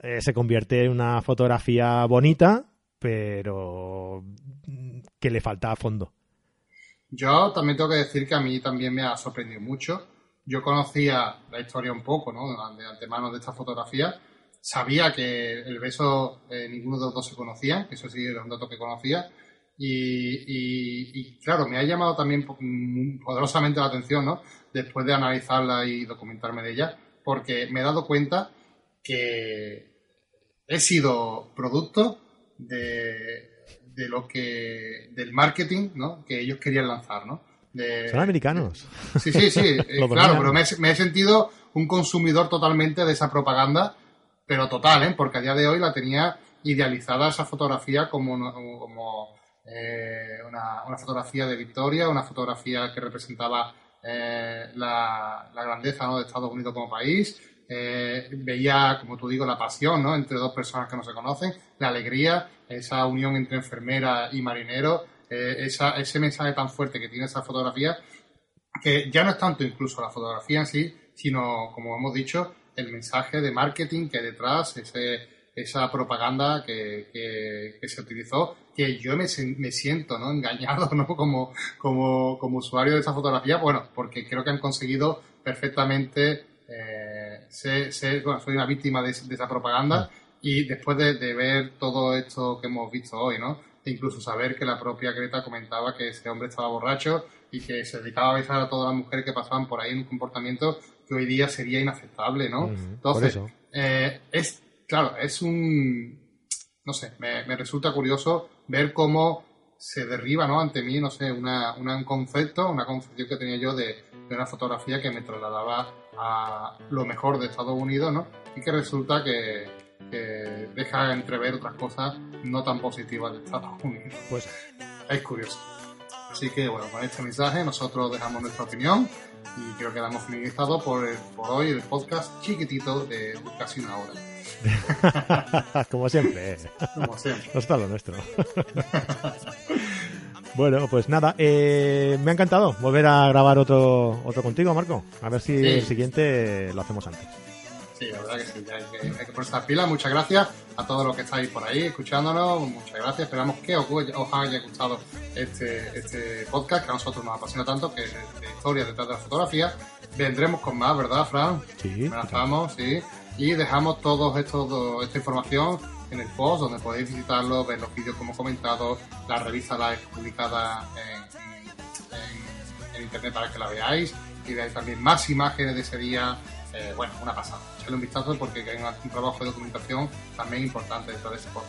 eh, se convierte en una fotografía bonita, pero que le falta fondo. Yo también tengo que decir que a mí también me ha sorprendido mucho. Yo conocía la historia un poco, ¿no? De antemano de esta fotografía. Sabía que el beso eh, ninguno de los dos se conocía, eso sí era un dato que conocía. Y, claro, me ha llamado también poderosamente la atención, ¿no? Después de analizarla y documentarme de ella, porque me he dado cuenta que he sido producto de, de lo que del marketing ¿no? que ellos querían lanzar, ¿no? Son americanos. Sí, sí, sí, <laughs> eh, claro, pero me, he sentido un consumidor totalmente de esa propaganda, pero total, ¿eh? Porque a día de hoy la tenía idealizada esa fotografía como, como eh, una, una, fotografía de victoria, una fotografía que representaba eh, la, la, grandeza ¿no? de Estados Unidos como país, eh, veía, como tú digo, la pasión ¿no? entre dos personas que no se conocen, la alegría, esa unión entre enfermera y marinero, eh, ese mensaje tan fuerte que tiene esa fotografía, que ya no es tanto incluso la fotografía en sí, sino, como hemos dicho, el mensaje de marketing que hay detrás, ese, esa propaganda que, que, se utilizó, que yo me, me siento ¿no? engañado <laughs> ¿no? Como, como, como usuario de esa fotografía, bueno, porque creo que han conseguido perfectamente eh, soy una víctima de, esa propaganda y después de, ver todo esto que hemos visto hoy, ¿no? E incluso saber que la propia Greta comentaba que ese hombre estaba borracho y que se dedicaba a besar a todas las mujeres que pasaban por ahí en un comportamiento que hoy día sería inaceptable, ¿no? Entonces, eh, es, claro, es un, no sé, me, resulta curioso ver cómo se derriba, ¿no? Ante mí, no sé, una, un concepto, una concepción que tenía yo de, de una fotografía que me trasladaba a lo mejor de Estados Unidos, ¿no? Y que resulta que, que deja entrever otras cosas no tan positivas de Estados Unidos. Pues es curioso. Así que bueno, con este mensaje nosotros dejamos nuestra opinión y creo que damos finalizado por, por hoy el podcast chiquitito de casi una hora. <laughs> Como siempre. Como siempre. No está lo nuestro. <laughs> Bueno, pues nada, eh, me ha encantado volver a grabar otro, otro contigo, Marco. A ver si el siguiente lo hacemos antes. Sí, la verdad que sí, hay que, hay que pila. Muchas gracias a todos los que estáis por ahí escuchándonos. Muchas gracias. Esperamos que os, haya gustado este, este podcast que a nosotros nos apasiona tanto, que es de, historia detrás de la fotografía. Vendremos con más, ¿verdad, Fran? Sí. sí. Y dejamos toda esta información en el post, donde podéis visitarlo, ver los vídeos como comentado, la revista live publicada en, internet para que la veáis y veáis también más imágenes de ese día. Eh, bueno, una pasada. Echadle un vistazo porque hay un, trabajo de documentación también importante dentro de ese post.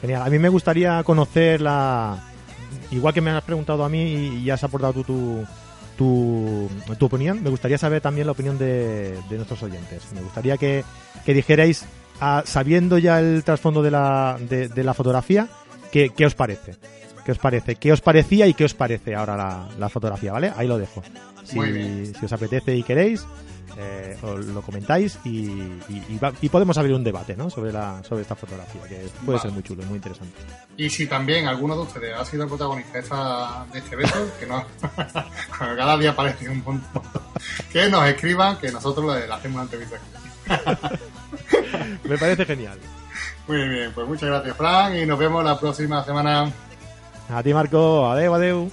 Genial. A mí me gustaría conocer la. Igual que me has preguntado a mí y has aportado tú tu, tu, opinión, me gustaría saber también la opinión de, nuestros oyentes. Me gustaría que, que dijerais sabiendo ya el trasfondo de la, de, la fotografía, ¿qué, ¿qué, os parece? ¿Qué os parece? ¿Qué os parecía y qué os parece ahora la, la fotografía? ¿Vale? Ahí lo dejo. Si, si os apetece y queréis, eh, os lo comentáis y, y, podemos abrir un debate ¿no? sobre, la, sobre esta fotografía, que puede ser muy chulo, muy interesante. Y si también alguno de ustedes ha sido protagonista de este beso, que no, <laughs> cada día aparece un montón, que nos escriban, que nosotros le, hacemos una entrevista. <laughs> Me parece genial. Muy bien, pues muchas gracias, Frank, y nos vemos la próxima semana. A ti, Marco. Adeu, adeu.